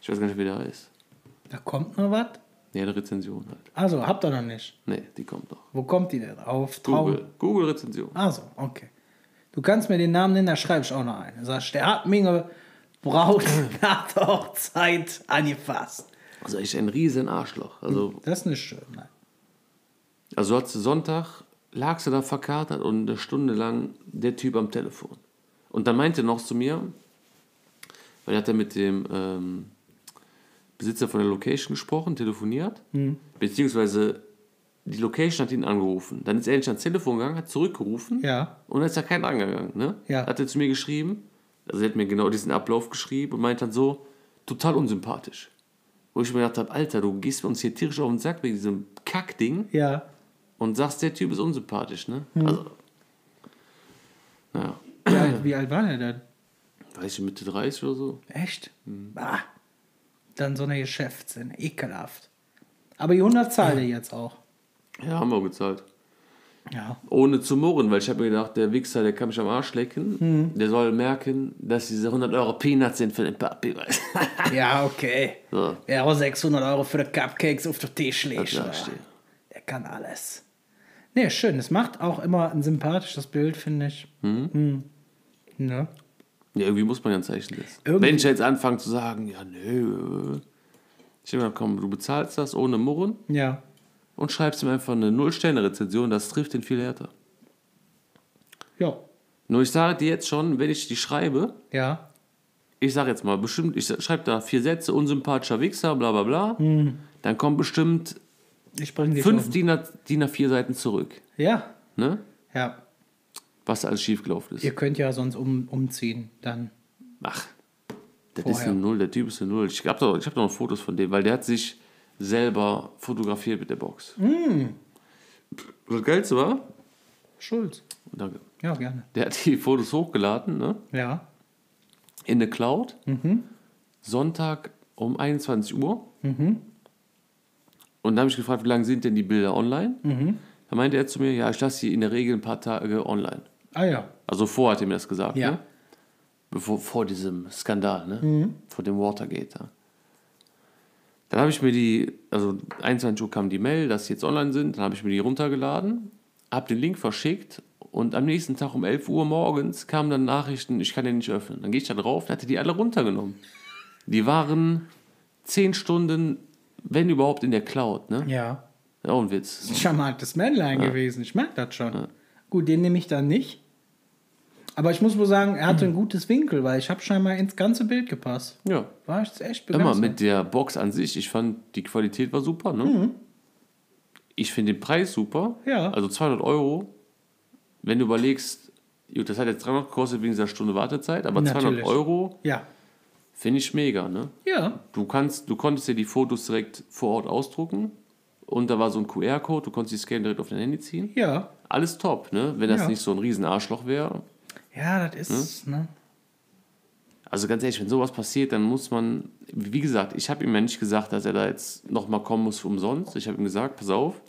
Ich weiß gar nicht, wie der heißt. Da kommt noch was. Ja, eine Rezension halt. Also, habt ihr noch nicht. Nee, die kommt noch. Wo kommt die denn? Auf Traum. Google. Google-Rezension. Also, okay. Du kannst mir den Namen nennen, da schreibe ich auch noch einen. Du sagst, der hat Minge Braut (laughs) nach der Hochzeit angefasst. Also ich ein riesen Arschloch. Also, Das ist nicht schön. Nein. also hattest du Sonntag, lagst du da verkatert und eine Stunde lang der Typ am Telefon. Und dann meinte er noch zu mir, weil er hat er mit dem ähm, Besitzer von der Location gesprochen, telefoniert, beziehungsweise die Location hat ihn angerufen. Dann ist er endlich ans Telefon gegangen, hat zurückgerufen Ja. und dann ist ja kein angegangen. Ne? Ja. Hat er zu mir geschrieben, also er hat mir genau diesen Ablauf geschrieben und meint dann so, total unsympathisch. Wo ich mir gedacht habe, Alter, du gehst uns hier tierisch auf den Sack wegen diesem Kackding Ja. und sagst, der Typ ist unsympathisch, ne? Also, naja, Wie alt, wie alt war der denn? weiß ich, Mitte 30 oder so. Echt? Bah. Dann so eine Geschäftssinn. Ekelhaft. Aber die 100 zahlt er jetzt auch. Ja, haben wir gezahlt. Ja. Ohne zu murren, weil ich habe mir gedacht, der Wichser, der kann mich am Arsch lecken. Der soll merken, dass diese 100 Euro Peanuts sind für den Papi? (laughs) Ja, okay. So. Wer auch 600 Euro für die Cupcakes auf den Tisch legt. Der kann alles. Nee, schön. Es macht auch immer ein sympathisches Bild, finde ich. Mhm. Ne? Ja, irgendwie muss man ja ein Zeichen setzen. Irgendwie- Wenn ich jetzt anfange zu sagen, ja, nö. Ich habe gedacht, komm, du bezahlst das ohne Murren Ja. und schreibst ihm einfach eine Null-Sterne-Rezension, das trifft ihn viel härter. Ja. Nur ich sage dir jetzt schon, wenn ich die schreibe, Ja. ich sage jetzt mal bestimmt, ich schreibe da vier Sätze, unsympathischer Wichser, bla bla bla, dann kommen bestimmt Ich fünf DIN A4 Seiten zurück. Ja. Ne? Ja. Was alles schiefgelaufen ist. Ihr könnt ja sonst um, umziehen. Dann. Ach, das Vorher. ist eine Null, der Typ ist eine Null. Ich habe doch, ich hab doch noch Fotos von dem, weil der hat sich selber fotografiert mit der Box. Das Geilste war, Schulz. danke, Ja, gerne. der hat die Fotos hochgeladen, ne? Ja. in der Cloud. Sonntag um 21 Uhr. Und da habe ich gefragt, wie lange sind denn die Bilder online? Da meinte er zu mir, ja, ich lasse sie in der Regel ein paar Tage online. Ah ja. Also vor hat er mir das gesagt, Ja. ne? Bevor, vor diesem Skandal, ne? Vor dem Watergate. Da. Dann habe ich mir die, also 21 Uhr kam die Mail, dass sie jetzt online sind. Dann habe ich mir die runtergeladen, habe den Link verschickt und am nächsten Tag um 11 Uhr morgens kamen dann Nachrichten, ich kann den nicht öffnen. Dann gehe ich da drauf, dann hat er die alle runtergenommen. Die waren 10 Stunden, wenn überhaupt, in der Cloud, ne? Ja. Auch ein Witz. Ein charmantes Männlein gewesen. Ich merke das schon. Gut, den nehme ich dann nicht. Aber ich muss wohl sagen, er hatte ein gutes Winkel, weil ich habe scheinbar ins ganze Bild gepasst. Ja. War ich echt Immer begeistert. mit der Box an sich, ich fand die Qualität war super. Ne? Ich finde den Preis super. Mhm. Ja. Also 200 Euro. Wenn du überlegst, gut, das hat jetzt 300 gekostet wegen dieser Stunde Wartezeit, aber 200 Natürlich. Euro Ja. finde ich mega. Ne? Ja. Du, kannst, du konntest dir die Fotos direkt vor Ort ausdrucken und da war so ein QR-Code, du konntest die Scan direkt auf dein Handy ziehen. Ja. Alles top, ne? wenn das Ja. nicht so ein riesen Arschloch wäre. Ja, das ist, ne? Also ganz ehrlich, wenn sowas passiert, dann muss man, wie gesagt, ich habe ihm ja nicht gesagt, dass er da jetzt nochmal kommen muss umsonst. Ich habe ihm gesagt, pass auf,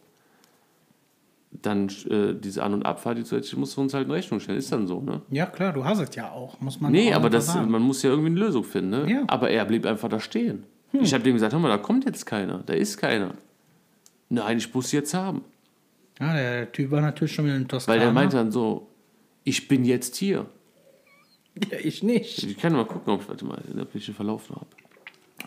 dann äh, diese An- und Abfahrt, die zusätzlich musst du uns halt in Rechnung stellen. Ist dann so, ne? Ja, klar, du hast es ja auch, muss man Nee, auch aber das, sagen. man muss ja irgendwie eine Lösung finden, ne? Ja. Hm. Aber er blieb einfach da stehen. Ich habe dem gesagt, hör mal, da kommt jetzt keiner, da ist keiner. Nein, ich muss jetzt haben. Ja, der, Typ war natürlich schon wieder in Toskana. Weil der meinte dann so, ich bin jetzt hier. Ja, ich nicht. Ich kann mal gucken, ob, warte mal, ob ich den Verlauf noch habe.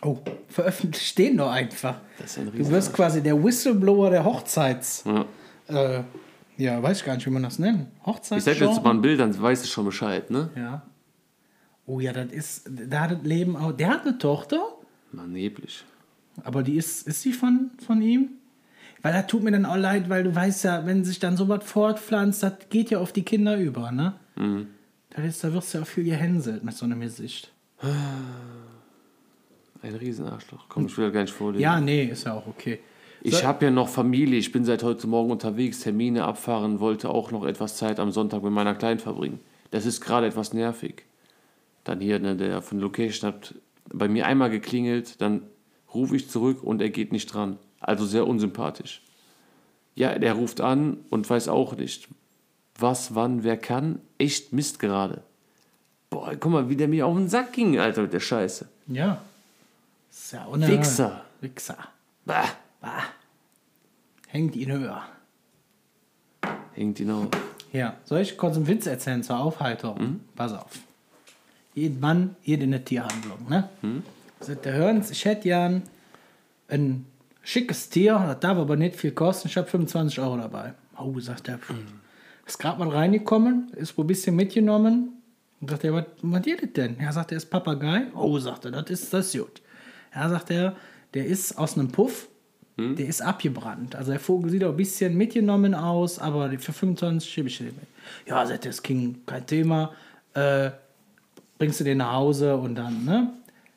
Oh, veröffentlicht den doch einfach. Das ist ein Du wirst quasi der Whistleblower der Hochzeits. ja. Äh, ja, weiß ich gar nicht, wie man das nennt. Ich Hochzeits. sag jetzt mal ein Bild, dann weißt du schon Bescheid, ne? Ja. Oh ja, das ist, da hat das Leben auch. Der hat eine Tochter, Mann, neblig. aber die ist, ist die von, von ihm? Weil das tut mir dann auch leid, weil du weißt ja, wenn sich dann sowas fortpflanzt, das geht ja auf die Kinder über, ne? Mhm. Das ist, da wirst du ja auch viel gehänselt mit so einem Gesicht. Ein Riesenarschloch. Komm, ich will gar nicht vorlesen. Ja, nee, ist ja auch okay. Ich habe ja noch Familie. Ich bin seit heute Morgen unterwegs, Termine abfahren, wollte auch noch etwas Zeit am Sonntag mit meiner Kleinen verbringen. Das ist gerade etwas nervig. Dann hier, ne, der von der Location hat bei mir einmal geklingelt, dann rufe ich zurück und er geht nicht dran. Also sehr unsympathisch. Ja, der ruft an und weiß auch nicht, was, wann, wer kann. Echt Mist gerade. Boah, guck mal, wie der mir auf den Sack ging, Alter, mit der Scheiße. Ja. Ist ja unerhört. Wichser. Wichser. Bah. Bah. hängt ihn höher. Hängt ihn auf. Ja, soll ich kurz einen Witz erzählen zur Aufheiterung? Pass auf. Jeden Mann, jede eine Tierhandlung, ne? Sagt der Hörens, ich hätte gern ein schickes Tier, das darf aber nicht viel kosten, ich habe 25 Euro dabei. Oh, sagt er, ist gerade mal reingekommen, ist wohl ein bisschen mitgenommen. Und sagt er, was, geht das denn? Ja, sagt er, ist Papagei. Oh, sagt er, das ist, das ist gut. Ja, sagt er, der ist aus einem Puff, der ist abgebrannt. Also der Vogel sieht auch ein bisschen mitgenommen aus, aber für 25 schiebe ich den mit. Ja, sagt er, ist King, kein Thema. Äh, bringst du den nach Hause und dann, ne?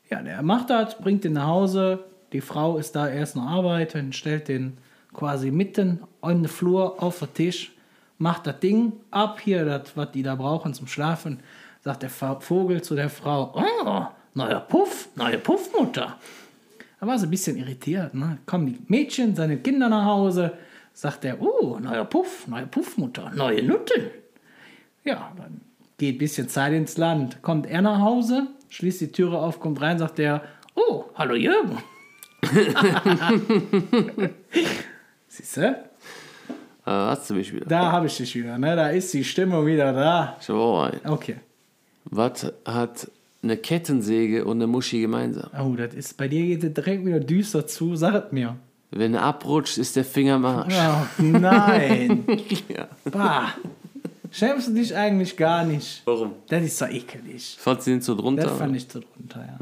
Ja, der macht das, bringt den nach Hause. Die Frau ist da erst noch arbeiten, stellt den quasi mitten in den Flur auf den Tisch, macht das Ding ab, hier, das, was die da brauchen zum Schlafen. Sagt der Vogel zu der Frau: Oh, neuer Puff, neue Puffmutter. Da war sie ein bisschen irritiert. Ne? Kommen die Mädchen, seine Kinder nach Hause, sagt er: Oh, neuer Puff, neue Puffmutter, neue Nutten. Ja, dann geht ein bisschen Zeit ins Land. Kommt er nach Hause, schließt die Türe auf, kommt rein, sagt er, oh, hallo Jürgen. Siehst du? Äh, hast du mich wieder. Da habe ich dich wieder, ne? Da ist die Stimmung wieder da. Auch einen. Okay. Was hat eine Kettensäge und eine Muschi gemeinsam? Oh, das ist, bei dir geht es direkt wieder düster zu, sag es mir. Wenn er abrutscht, ist der Finger am Arsch. Oh, nein. (laughs) Ja. bah. Schämst du dich eigentlich gar nicht? Warum? Das ist so ekelig. Fand sie den so drunter? Das fand ich zu drunter, ja.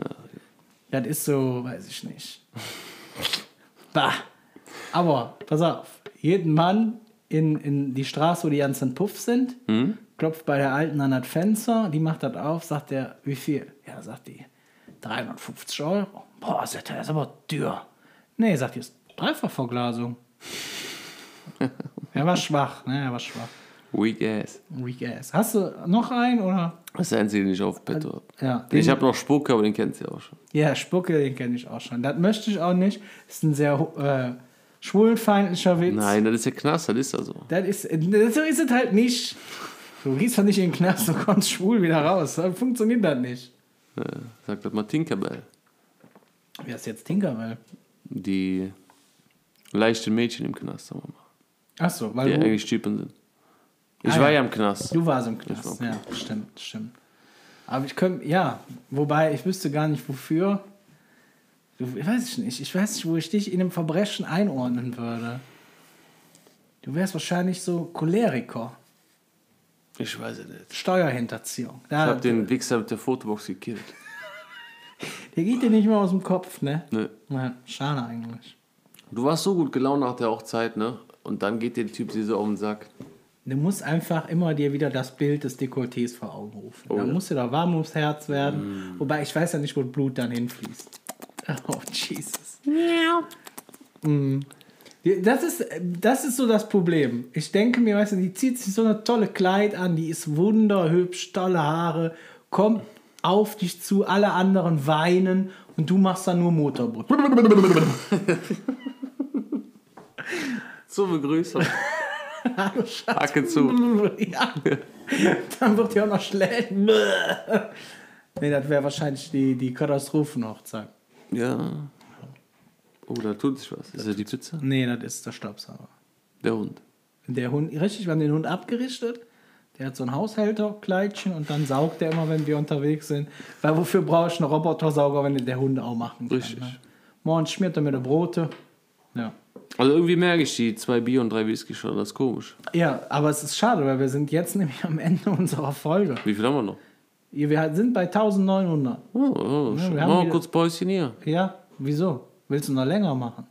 Das ist so, weiß ich nicht. Bah. Aber, pass auf, jeden Mann in, in die Straße, wo die ganzen Puff sind, klopft bei der Alten an das Fenster, die macht das auf, sagt er, wie viel? Ja, sagt die, 350 Euro. Boah, sagt er, ist aber teuer. Nee, sagt die, ist Dreifachverglasung. er war schwach, ne, er war schwach. Weak ass. Weak ass. Hast du noch einen, oder? Das ist der einzige, den ich auf Petto habe. Ja, Ich habe noch Spucke, aber den kennt sie auch schon. Ja, Spucke, den kenne ich auch schon. Das möchte ich auch nicht. Das ist ein sehr äh, schwulenfeindlicher Witz. Nein, das ist der Knast, das ist ja so. Das ist, so ist es halt nicht. Du gehst doch nicht in den Knast und kommst schwul wieder raus. Dann funktioniert das nicht. Äh, sagt das mal Tinkerbell. Wer ist jetzt Tinkerbell? Die leichten Mädchen im Knast, sagen wir mal. Achso, Die weil du, eigentlich Typen sind. Ich Ah, war ja. im Knast. du warst im war Knast. im Ja, stimmt, stimmt. Aber ich könnte, ja, wobei ich wüsste gar nicht wofür. Du, ich weiß ich nicht. Ich weiß nicht, wo ich dich in einem Verbrechen einordnen würde. Du wärst wahrscheinlich so Choleriker. Ich weiß es nicht. Steuerhinterziehung. Ich Da, habe den Wichser mit der Fotobox gekillt. (laughs) der geht dir nicht mehr aus dem Kopf, ne? Nö. Ja, schade eigentlich. Du warst so gut gelaunt nach der Hochzeit, ne? Und dann geht der Typ dir so auf den Sack. Du musst einfach immer dir wieder das Bild des Dekolletés vor Augen rufen. Oh da ja. muss dir da warm ums Herz werden. Wobei ich weiß ja nicht, wo Blut dann hinfließt. (laughs) Oh, Jesus. Mm. Die- Das ist, das ist so das Problem. Ich denke mir, weißt du, die zieht sich so eine tolle Kleid an, die ist wunderhübsch, tolle Haare, kommt auf dich zu, alle anderen weinen und du machst dann nur Motorboot. (laughs) Zur Begrüßung. (laughs) Hacke zu. (laughs) ja. Dann wird ja auch noch schlecht. (laughs) nee, das wäre wahrscheinlich die, die Katastrophenhochzeit. Ja. Oh, da tut sich was. Ist das die Pizza? Nee, das ist der Staubsauger. Der Hund. Der Hund, richtig, wir haben den Hund abgerichtet. Der hat so ein Haushälterkleidchen und dann saugt er immer, wenn wir unterwegs sind. Weil wofür brauche ich einen Robotersauger, wenn der Hund auch machen kann? Richtig. Ne? Morgen schmiert er mir die Brote. Ja. Also irgendwie merke ich die zwei Bier und drei Whisky schon. Das ist komisch. Ja, aber es ist schade, weil wir sind jetzt (laughs) nämlich am Ende unserer Folge. Wie viel haben wir noch? Wir sind bei 1900. Oh, oh, Ja, wir haben Machen wir wieder- kurz Päuschen hier. Ja, wieso? Willst du noch länger machen?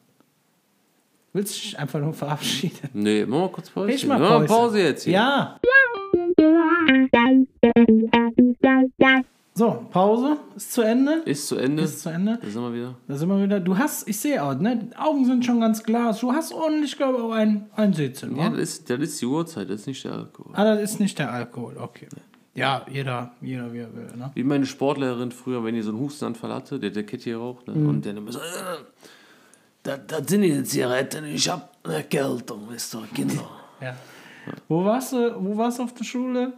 Willst du dich einfach nur verabschieden? Nee, machen wir kurz Päuschen. Ich mach Machen wir Pause. Pause jetzt hier. Ja. So, Pause ist zu Ende. Ist zu Ende. Ist zu Ende. Da sind wir wieder. Da sind wir wieder. Du hast, ich sehe auch, ne? Die Augen sind schon ganz glas. Du hast ordentlich, glaube ich, auch ein, ein Sitzen. Ja, Ja, das ist, das ist die Uhrzeit, das ist nicht der Alkohol. ah, das ist nicht der Alkohol, okay. Ja, jeder, jeder wie er will, ne? Wie meine Sportlerin früher, wenn die so einen Hustenanfall hatte, der der Kette geraucht, Mhm. ne? und der immer so, äh, das, das sind die Zigaretten, ich hab eine Erkältung, wisst ihr, Kinder. Ja. Wo warst du, wo warst du auf der Schule?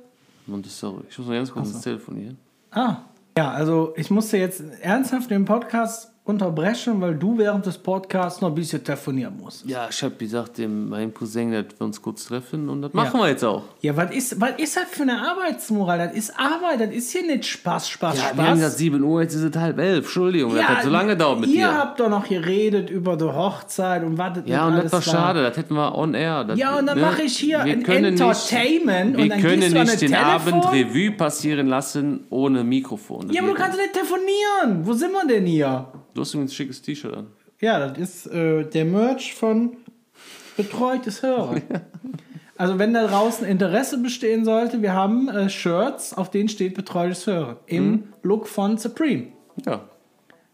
Montessori. Ich muss mal ganz kurz ins Telefonieren. Ah. Ja, also ich musste jetzt ernsthaft den Podcast unterbrechen, weil du während des Podcasts noch ein bisschen telefonieren musst. Ja, ich habe gesagt dem meinem Cousin, dass wir uns kurz treffen und das machen wir jetzt auch. Ja, was ist, was ist das für eine Arbeitsmoral? Das ist Arbeit, das ist hier nicht Spaß, Spaß, Ja, Spaß. wir haben gesagt 7 Uhr, jetzt ist es halb elf. Entschuldigung, das hat so lange gedauert mit ihr dir. habt doch noch geredet über die Hochzeit und das Ja, und das war schade, das hätten wir on air. Das, Ja, und dann ne? mache ich hier Wir ein Entertainment Nicht, wir und dann können gehst du nicht den Telefon. Abend Revue passieren lassen ohne Mikrofon. Das Ja, aber du kannst nicht telefonieren. Wo sind wir denn hier? Du hast übrigens ein schickes T-Shirt an. Ja, das ist äh, der Merch von Betreutes Hören. (laughs) Also wenn da draußen Interesse bestehen sollte, wir haben äh, Shirts, auf denen steht Betreutes Hören. Im Mhm. Look von Supreme. Ja.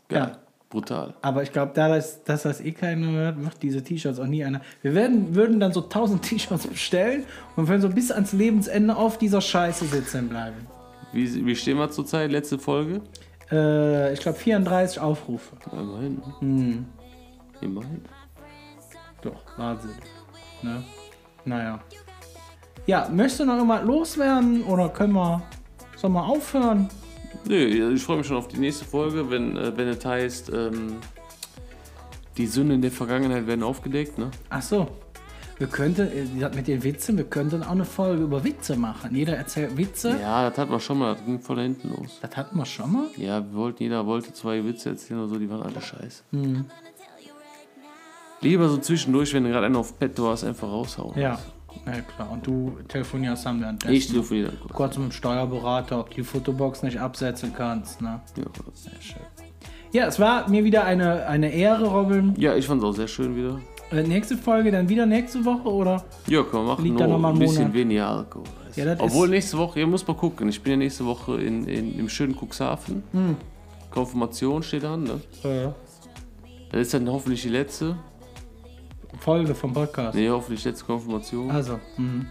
Geil. Ja. Brutal. Aber ich glaube, da das, dass das eh keiner hört, macht diese T-Shirts auch nie einer. Wir werden, würden dann so 1000 (laughs) T-Shirts bestellen und würden so bis ans Lebensende auf dieser Scheiße sitzen bleiben. Wie, wie stehen wir zurzeit? Letzte Folge? Äh, ich glaube 34 Aufrufe. Ja, immerhin. Hm. Immerhin. Doch, Wahnsinn. Ne? Naja. Ja, möchtest du noch irgendwas loswerden oder können wir, sollen wir aufhören? Nö, ich freue mich schon auf die nächste Folge, wenn, äh, wenn es heißt, ähm, die Sünden der Vergangenheit werden aufgedeckt. Ne? Ach so. Wir könnten, äh, mit den Witzen, wir könnten auch eine Folge über Witze machen. Jeder erzählt Witze. Ja, das hatten wir schon mal, das ging voll da hinten los. Das hatten wir schon mal. Ja, wir wollten, jeder wollte zwei Witze erzählen oder so, die waren alle scheiße. Hm. Lieber so zwischendurch, wenn du gerade einen auf Petto hast, einfach raushauen. Ja. Ja, klar. Und du telefonierst dann währenddessen. Ich telefoniere kurz. kurz mit dem Steuerberater, ob du die Fotobox nicht absetzen kannst. Ne? Ja. Sehr schön. Ja, es war mir wieder eine, eine Ehre, Robin. ja, ich fand es auch sehr schön wieder. Äh, nächste Folge dann wieder nächste Woche, oder? Ja, komm, mach Liegt nur da noch mal ein bisschen Monat. weniger Alkohol. Ja, Obwohl nächste Woche, ihr müsst mal gucken, ich bin ja nächste Woche in, in, im schönen Cuxhaven. Hm. Konfirmation steht an, ne? Äh, Das ist dann hoffentlich die letzte. Folge vom Podcast. Nee, hoffentlich letzte Konfirmation. Also, mhm.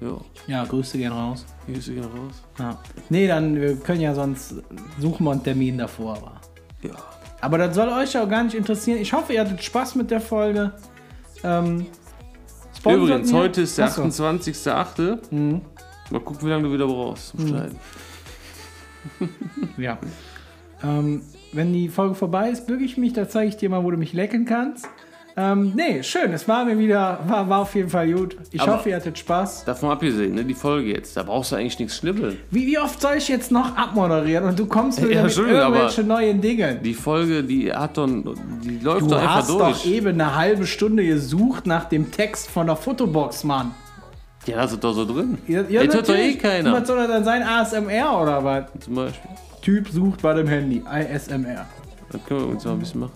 Ja, ja, Grüße gehen raus. Grüße gehen raus. Ja. Nee, dann wir können ja sonst suchen wir einen Termin davor. Aber. Ja. Aber das soll euch auch gar nicht interessieren. Ich hoffe, ihr hattet Spaß mit der Folge. Ähm, Übrigens, mir- heute ist der Achso. 28.8. Mhm. Mal gucken, wie lange du wieder brauchst zum Schneiden. (laughs) Ja. Ähm, wenn die Folge vorbei ist, bücke ich mich, da zeige ich dir mal, wo du mich lecken kannst. Ähm, nee, schön, es war mir wieder, war, war auf jeden Fall gut. Ich Aber- hoffe, ihr hattet Spaß. Davon abgesehen, ne, die Folge jetzt, da brauchst du eigentlich nichts schnibbeln. Wie, wie oft soll ich jetzt noch abmoderieren und du kommst mir Ja, wieder mit irgendwelchen neuen Dingen? Die Folge, die hat doch, die läuft Du doch einfach hast durch. doch eben eine halbe Stunde gesucht nach dem Text von der Fotobox, Mann. Ja, das ist doch so drin. Ja, ja, Jetzt hört doch eh keiner. Was soll das dann sein? ASMR oder was? Zum Beispiel. Typ sucht bei dem Handy. ASMR. Dann können wir uns mal ein bisschen machen.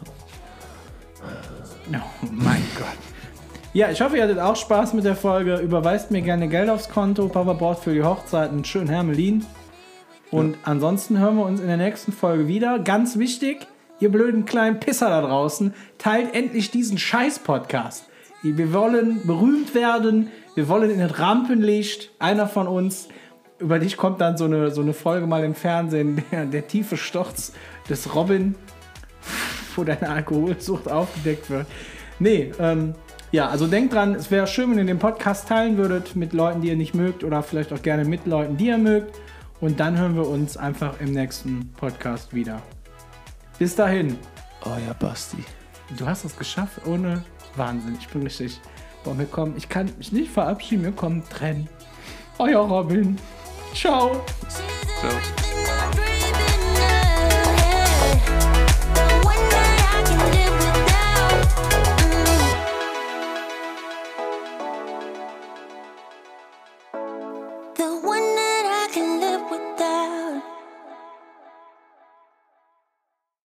Oh mein Gott. Ja, ich hoffe, ihr hattet auch Spaß mit der Folge. Überweist mir gerne Geld aufs Konto. Papa braucht für die Hochzeit einen schönen Hermelin. Und ansonsten hören wir uns in der nächsten Folge wieder. Ganz wichtig, ihr blöden kleinen Pisser da draußen, teilt endlich diesen Scheiß-Podcast. Wir wollen berühmt werden. Wir wollen in das Rampenlicht. Einer von uns. Über dich kommt dann so eine, so eine Folge mal im Fernsehen. (laughs) Der, der tiefe Sturz des Robin wo deine Alkoholsucht aufgedeckt wird. Nee, ähm, ja, also denkt dran, es wäre schön, wenn ihr den Podcast teilen würdet mit Leuten, die ihr nicht mögt oder vielleicht auch gerne mit Leuten, die ihr mögt. Und dann hören wir uns einfach im nächsten Podcast wieder. Bis dahin. Oh ja, Basti. Du hast es geschafft ohne Wahnsinn. Ich bin richtig. Boah, wir kommen. Ich kann mich nicht verabschieden. Wir kommen trennen. Euer Robin. Ciao. Ciao.